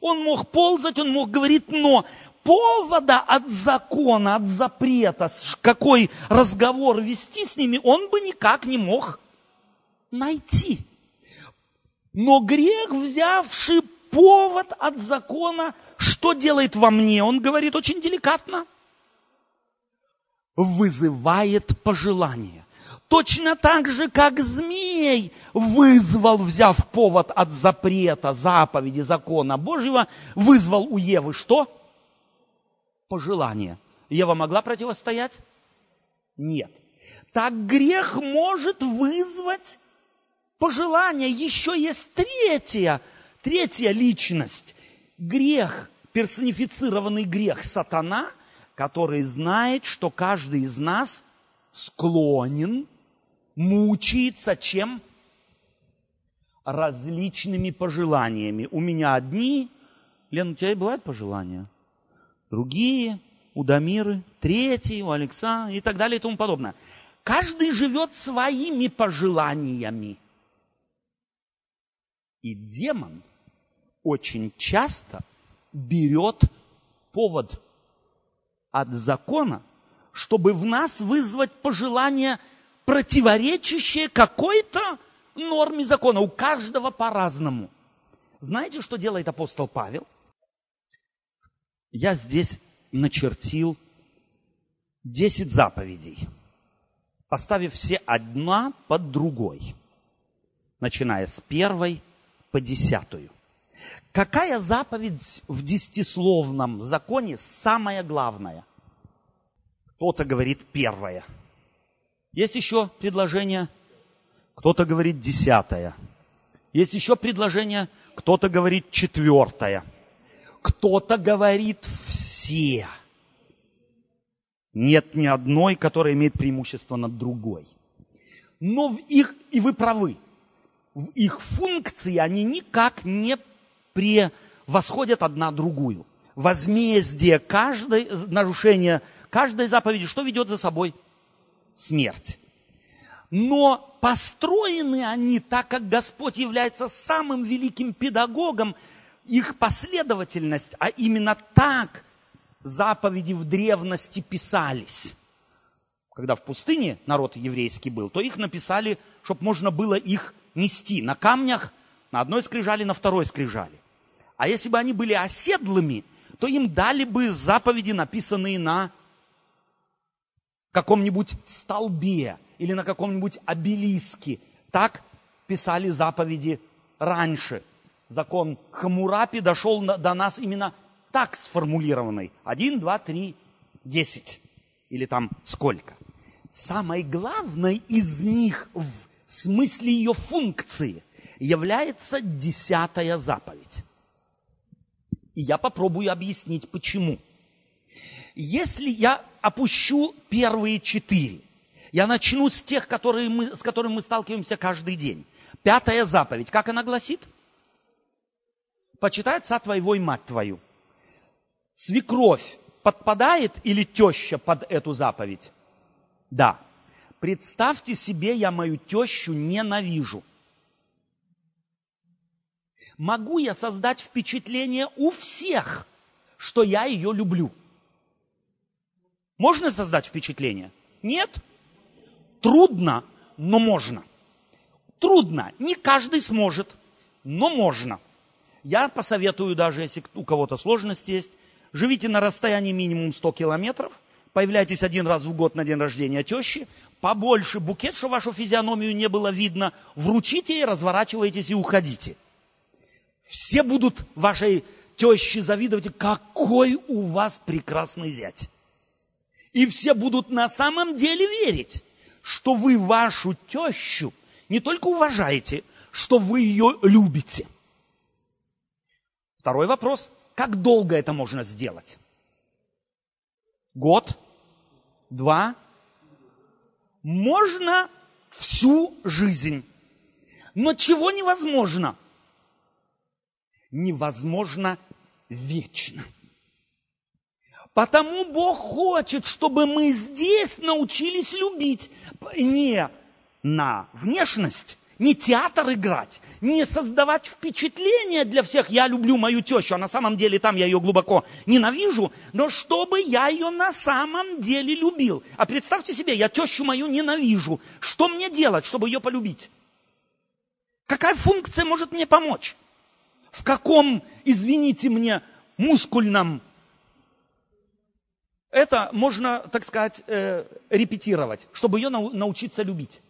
Он мог ползать, он мог говорить, но повода от закона, от запрета, какой разговор вести с ними, он бы никак не мог найти. Но грех, взявший повод от закона, что делает во мне? Он говорит очень деликатно. Вызывает пожелание. Точно так же, как змей вызвал, взяв повод от запрета, заповеди, закона Божьего, вызвал у Евы что? Пожелание. Ева могла противостоять? Нет. Так грех может вызвать пожелание. Еще есть третья, третья личность. Грех, персонифицированный грех сатана, который знает, что каждый из нас склонен мучается чем? Различными пожеланиями. У меня одни, Лен, у тебя и бывают пожелания? Другие, у Дамиры, третьи, у Алекса и так далее и тому подобное. Каждый живет своими пожеланиями. И демон очень часто берет повод от закона, чтобы в нас вызвать пожелание – противоречащее какой-то норме закона. У каждого по-разному. Знаете, что делает апостол Павел? Я здесь начертил 10 заповедей, поставив все одна под другой, начиная с первой по десятую. Какая заповедь в десятисловном законе самая главная? Кто-то говорит первая – есть еще предложение, кто-то говорит десятое. Есть еще предложение, кто-то говорит четвертое. Кто-то говорит все. Нет ни одной, которая имеет преимущество над другой. Но в их, и вы правы, в их функции они никак не превосходят одна другую. Возмездие каждой, нарушение каждой заповеди, что ведет за собой – смерть. Но построены они так, как Господь является самым великим педагогом, их последовательность, а именно так заповеди в древности писались. Когда в пустыне народ еврейский был, то их написали, чтобы можно было их нести на камнях, на одной скрижали, на второй скрижали. А если бы они были оседлыми, то им дали бы заповеди, написанные на каком-нибудь столбе или на каком-нибудь обелиске. Так писали заповеди раньше. Закон Хамурапи дошел до нас именно так сформулированный. Один, два, три, десять. Или там сколько. Самой главной из них в смысле ее функции является десятая заповедь. И я попробую объяснить, почему. Если я опущу первые четыре. Я начну с тех, которые мы, с которыми мы сталкиваемся каждый день. Пятая заповедь. Как она гласит? Почитай отца твоего и мать твою. Свекровь подпадает или теща под эту заповедь? Да. Представьте себе, я мою тещу ненавижу. Могу я создать впечатление у всех, что я ее люблю? Можно создать впечатление? Нет? Трудно, но можно. Трудно, не каждый сможет, но можно. Я посоветую, даже если у кого-то сложности есть, живите на расстоянии минимум 100 километров, появляйтесь один раз в год на день рождения тещи, побольше букет, чтобы вашу физиономию не было видно, вручите ей, разворачивайтесь и уходите. Все будут вашей теще завидовать, какой у вас прекрасный зять. И все будут на самом деле верить, что вы вашу тещу не только уважаете, что вы ее любите. Второй вопрос. Как долго это можно сделать? Год? Два? Можно всю жизнь. Но чего невозможно? Невозможно вечно. Потому Бог хочет, чтобы мы здесь научились любить не на внешность, не театр играть, не создавать впечатление для всех. Я люблю мою тещу, а на самом деле там я ее глубоко ненавижу, но чтобы я ее на самом деле любил. А представьте себе, я тещу мою ненавижу. Что мне делать, чтобы ее полюбить? Какая функция может мне помочь? В каком, извините мне, мускульном это можно, так сказать, э, репетировать, чтобы ее научиться любить.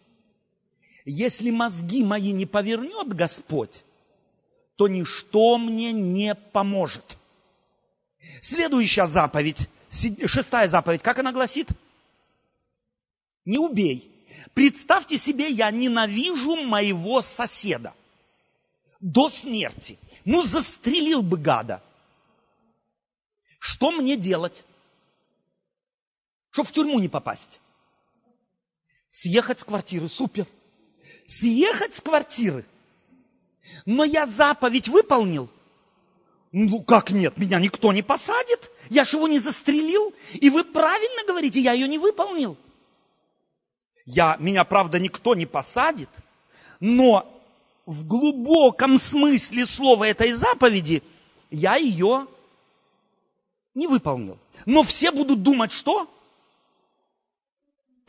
Если мозги мои не повернет Господь, то ничто мне не поможет. Следующая заповедь, шестая заповедь, как она гласит? Не убей. Представьте себе, я ненавижу моего соседа до смерти. Ну, застрелил бы гада. Что мне делать? Чтобы в тюрьму не попасть. Съехать с квартиры, супер съехать с квартиры. Но я заповедь выполнил. Ну как нет, меня никто не посадит. Я же его не застрелил. И вы правильно говорите, я ее не выполнил. Я, меня, правда, никто не посадит, но в глубоком смысле слова этой заповеди я ее не выполнил. Но все будут думать, что?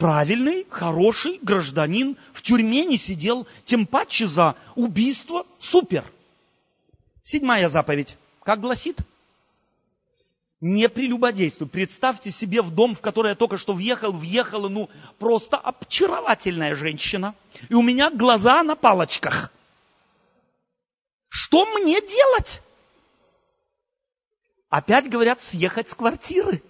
Правильный, хороший гражданин, в тюрьме не сидел, тем паче за убийство. Супер. Седьмая заповедь. Как гласит? Не прелюбодействуй. Представьте себе в дом, в который я только что въехал, въехала, ну, просто очаровательная женщина. И у меня глаза на палочках. Что мне делать? Опять говорят, съехать с квартиры.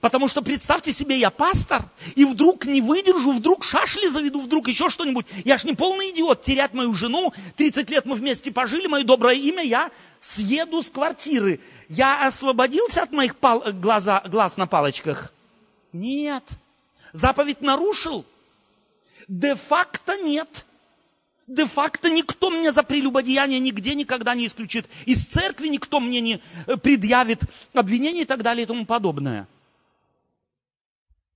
Потому что представьте себе, я пастор, и вдруг не выдержу, вдруг шашли заведу, вдруг еще что-нибудь. Я ж не полный идиот, терять мою жену, 30 лет мы вместе пожили, мое доброе имя, я съеду с квартиры. Я освободился от моих пал- глаза, глаз на палочках? Нет. Заповедь нарушил? Де-факто нет. Де-факто никто мне за прелюбодеяние нигде никогда не исключит. Из церкви никто мне не э, предъявит обвинений и так далее и тому подобное.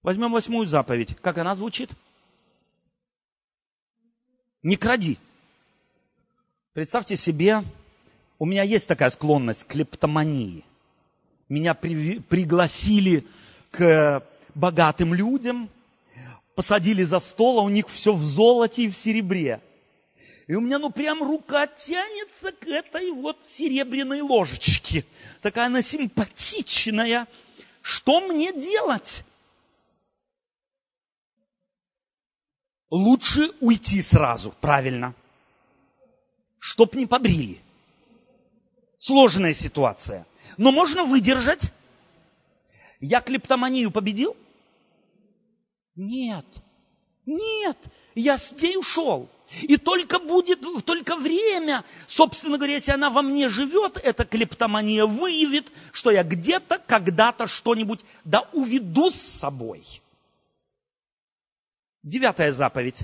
Возьмем восьмую заповедь. Как она звучит? Не кради. Представьте себе, у меня есть такая склонность к клептомании. Меня при, пригласили к богатым людям, посадили за стол, а у них все в золоте и в серебре. И у меня, ну, прям рука тянется к этой вот серебряной ложечке. Такая она симпатичная. Что мне делать? Лучше уйти сразу, правильно. Чтоб не побрили. Сложная ситуация. Но можно выдержать. Я клептоманию победил? Нет. Нет. Я с ней ушел. И только будет, только время, собственно говоря, если она во мне живет, эта клептомания выявит, что я где-то, когда-то что-нибудь да уведу с собой. Девятая заповедь.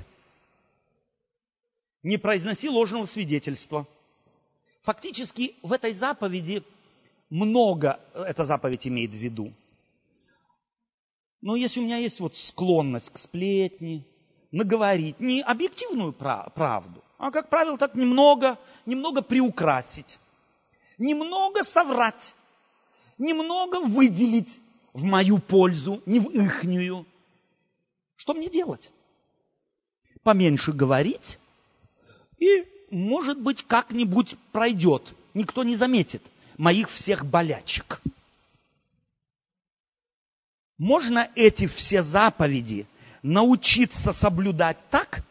Не произноси ложного свидетельства. Фактически в этой заповеди много эта заповедь имеет в виду. Но если у меня есть вот склонность к сплетни, наговорить не объективную правду, а, как правило, так немного, немного приукрасить, немного соврать, немного выделить в мою пользу, не в ихнюю, что мне делать? Поменьше говорить, и, может быть, как-нибудь пройдет. Никто не заметит моих всех болячек. Можно эти все заповеди научиться соблюдать так,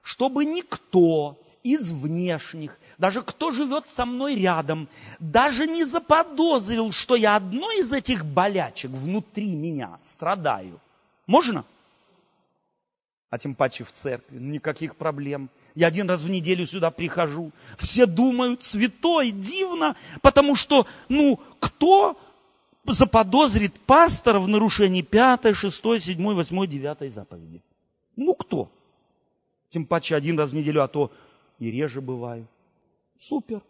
чтобы никто из внешних, даже кто живет со мной рядом, даже не заподозрил, что я одной из этих болячек внутри меня страдаю. Можно? А тем паче в церкви, ну, никаких проблем. Я один раз в неделю сюда прихожу. Все думают, святой, дивно, потому что, ну, кто заподозрит пастора в нарушении 5, 6, 7, 8, 9 заповеди? Ну, кто? Тем паче один раз в неделю, а то и реже бываю. Супер.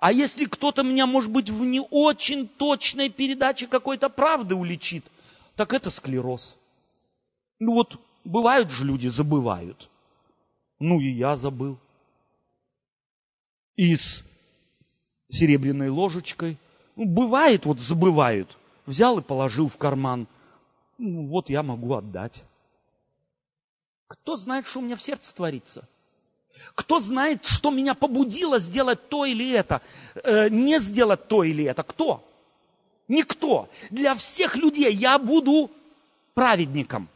А если кто-то меня, может быть, в не очень точной передаче какой-то правды уличит, так это склероз. Ну вот, бывают же люди, забывают. Ну и я забыл. И с серебряной ложечкой. Ну, бывает, вот забывают. Взял и положил в карман. Ну, вот я могу отдать. Кто знает, что у меня в сердце творится? Кто знает, что меня побудило сделать то или это, э, не сделать то или это? Кто? Никто. Для всех людей я буду праведником.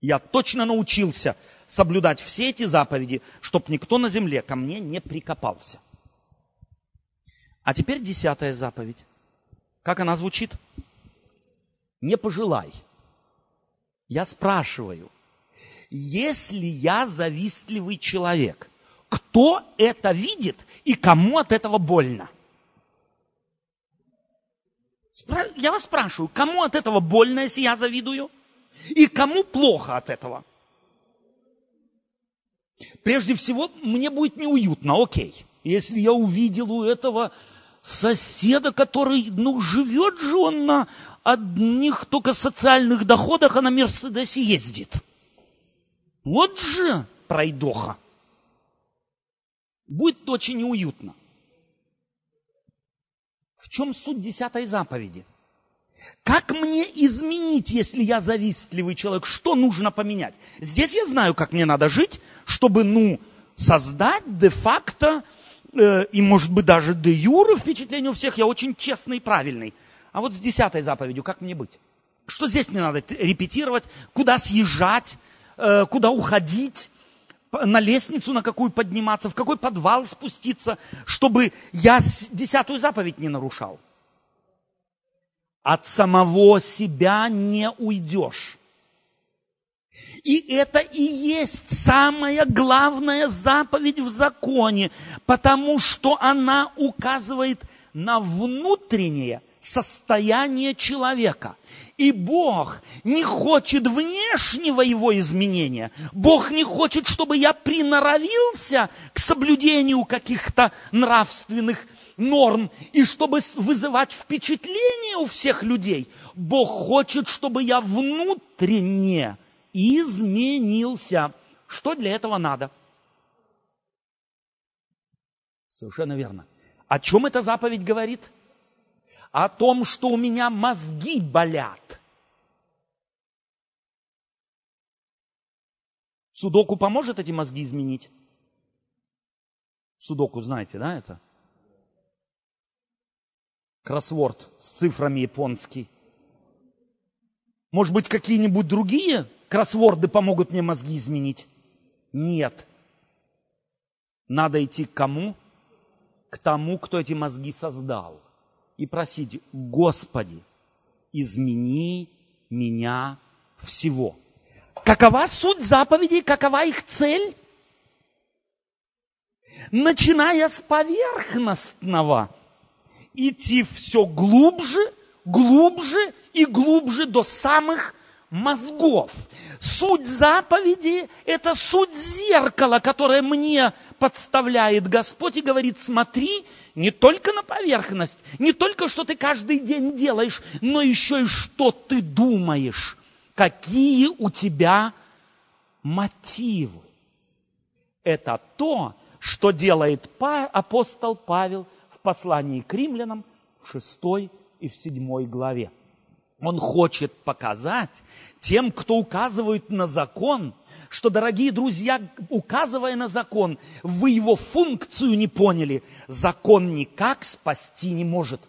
Я точно научился соблюдать все эти заповеди, чтобы никто на земле ко мне не прикопался. А теперь десятая заповедь. Как она звучит? Не пожелай. Я спрашиваю, если я завистливый человек, кто это видит и кому от этого больно? Я вас спрашиваю, кому от этого больно, если я завидую? И кому плохо от этого? Прежде всего, мне будет неуютно, окей. Если я увидел у этого соседа, который, ну, живет же он на одних только социальных доходах, а на Мерседесе ездит – вот же пройдоха. Будет очень неуютно. В чем суть десятой заповеди? Как мне изменить, если я завистливый человек? Что нужно поменять? Здесь я знаю, как мне надо жить, чтобы, ну, создать де-факто э, и, может быть, даже де-юре впечатление у всех, я очень честный и правильный. А вот с десятой заповедью как мне быть? Что здесь мне надо репетировать? Куда съезжать? Э, куда уходить, на лестницу на какую подниматься, в какой подвал спуститься, чтобы я десятую заповедь не нарушал. От самого себя не уйдешь. И это и есть самая главная заповедь в законе, потому что она указывает на внутреннее состояние человека. И Бог не хочет внешнего его изменения. Бог не хочет, чтобы я приноровился к соблюдению каких-то нравственных норм и чтобы вызывать впечатление у всех людей. Бог хочет, чтобы я внутренне изменился. Что для этого надо? Совершенно верно. О чем эта заповедь говорит? о том, что у меня мозги болят. Судоку поможет эти мозги изменить? Судоку знаете, да, это? Кроссворд с цифрами японский. Может быть, какие-нибудь другие кроссворды помогут мне мозги изменить? Нет. Надо идти к кому? К тому, кто эти мозги создал и просить, Господи, измени меня всего. Какова суть заповедей, какова их цель? Начиная с поверхностного, идти все глубже, глубже и глубже до самых мозгов. Суть заповеди – это суть зеркала, которое мне подставляет Господь и говорит, смотри, не только на поверхность, не только что ты каждый день делаешь, но еще и что ты думаешь, какие у тебя мотивы. Это то, что делает апостол Павел послании к римлянам в 6 и в 7 главе. Он хочет показать тем, кто указывает на закон, что, дорогие друзья, указывая на закон, вы его функцию не поняли. Закон никак спасти не может.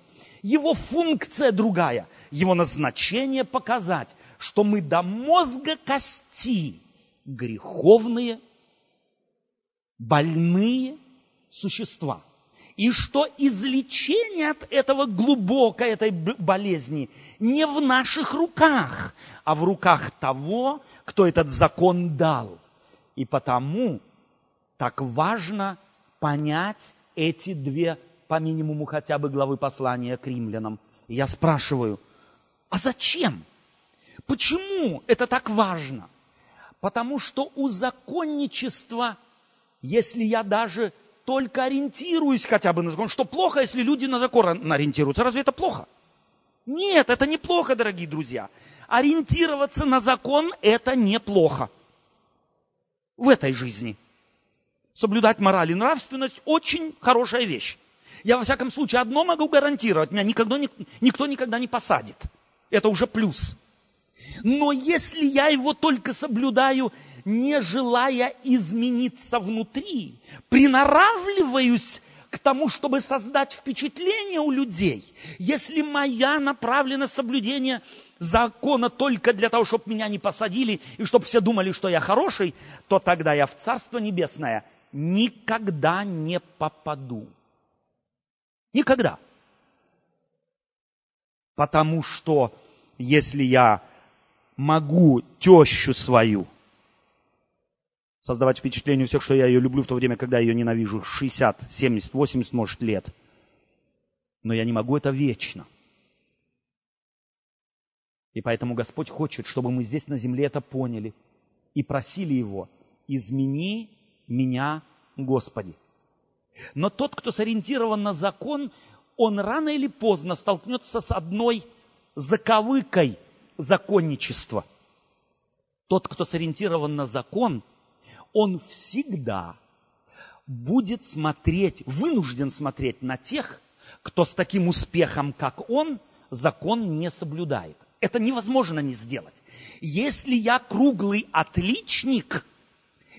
Его функция другая. Его назначение показать, что мы до мозга кости греховные, больные существа. И что излечение от этого глубокой этой болезни не в наших руках, а в руках того, кто этот закон дал. И потому так важно понять эти две, по минимуму хотя бы, главы послания к римлянам. И я спрашиваю, а зачем? Почему это так важно? Потому что у законничества, если я даже только ориентируюсь хотя бы на закон. Что плохо, если люди на закон ориентируются? Разве это плохо? Нет, это неплохо, дорогие друзья. Ориентироваться на закон – это неплохо. В этой жизни. Соблюдать мораль и нравственность – очень хорошая вещь. Я, во всяком случае, одно могу гарантировать. Меня никогда, никто никогда не посадит. Это уже плюс. Но если я его только соблюдаю, не желая измениться внутри, приноравливаюсь к тому, чтобы создать впечатление у людей, если моя направленность соблюдения закона только для того, чтобы меня не посадили и чтобы все думали, что я хороший, то тогда я в Царство Небесное никогда не попаду. Никогда. Потому что если я могу тещу свою создавать впечатление у всех, что я ее люблю в то время, когда я ее ненавижу 60, 70, 80, может, лет. Но я не могу это вечно. И поэтому Господь хочет, чтобы мы здесь на земле это поняли и просили Его, измени меня, Господи. Но тот, кто сориентирован на закон, он рано или поздно столкнется с одной заковыкой законничества. Тот, кто сориентирован на закон, он всегда будет смотреть, вынужден смотреть на тех, кто с таким успехом, как он, закон не соблюдает. Это невозможно не сделать. Если я круглый отличник,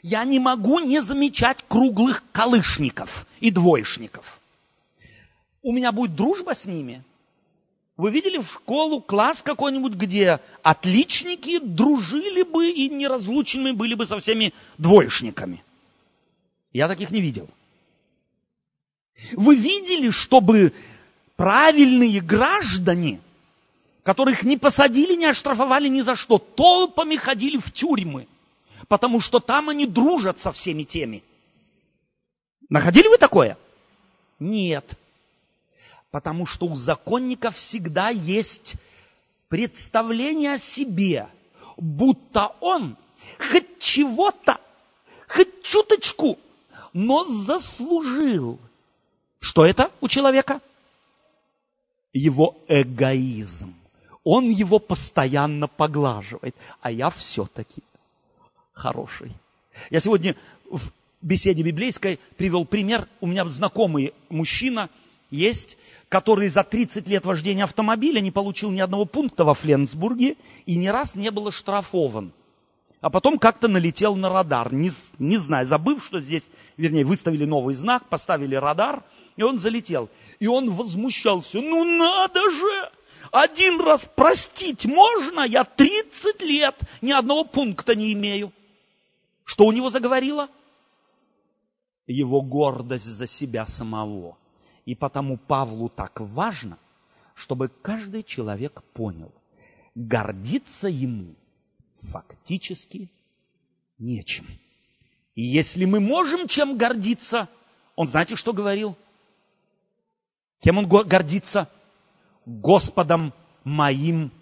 я не могу не замечать круглых колышников и двоечников. У меня будет дружба с ними. Вы видели в школу класс какой-нибудь, где отличники дружили бы и неразлучными были бы со всеми двоечниками? Я таких не видел. Вы видели, чтобы правильные граждане, которых не посадили, не оштрафовали ни за что, толпами ходили в тюрьмы, потому что там они дружат со всеми теми. Находили вы такое? Нет. Потому что у законника всегда есть представление о себе, будто он хоть чего-то, хоть чуточку, но заслужил. Что это у человека? Его эгоизм. Он его постоянно поглаживает, а я все-таки хороший. Я сегодня в беседе библейской привел пример. У меня знакомый мужчина есть, который за 30 лет вождения автомобиля не получил ни одного пункта во Фленсбурге и ни раз не был оштрафован. А потом как-то налетел на радар, не, не знаю, забыв, что здесь, вернее, выставили новый знак, поставили радар, и он залетел. И он возмущался, ну надо же, один раз простить можно, я 30 лет ни одного пункта не имею. Что у него заговорило? Его гордость за себя самого. И потому Павлу так важно, чтобы каждый человек понял, гордиться ему фактически нечем. И если мы можем чем гордиться, он знаете, что говорил? Кем он гордится? Господом моим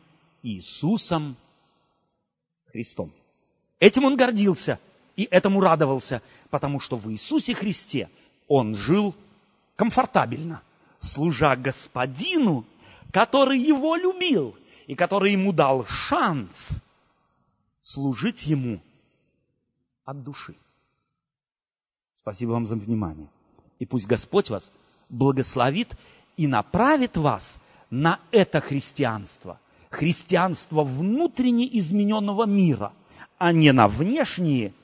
Иисусом Христом. Этим он гордился и этому радовался, потому что в Иисусе Христе он жил комфортабельно, служа господину, который его любил и который ему дал шанс служить ему от души. Спасибо вам за внимание. И пусть Господь вас благословит и направит вас на это христианство. Христианство внутренне измененного мира, а не на внешние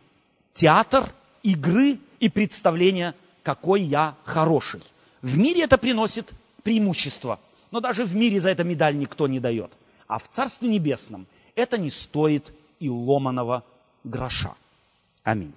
театр игры и представления какой я хороший. В мире это приносит преимущество, но даже в мире за это медаль никто не дает. А в Царстве Небесном это не стоит и ломаного гроша. Аминь.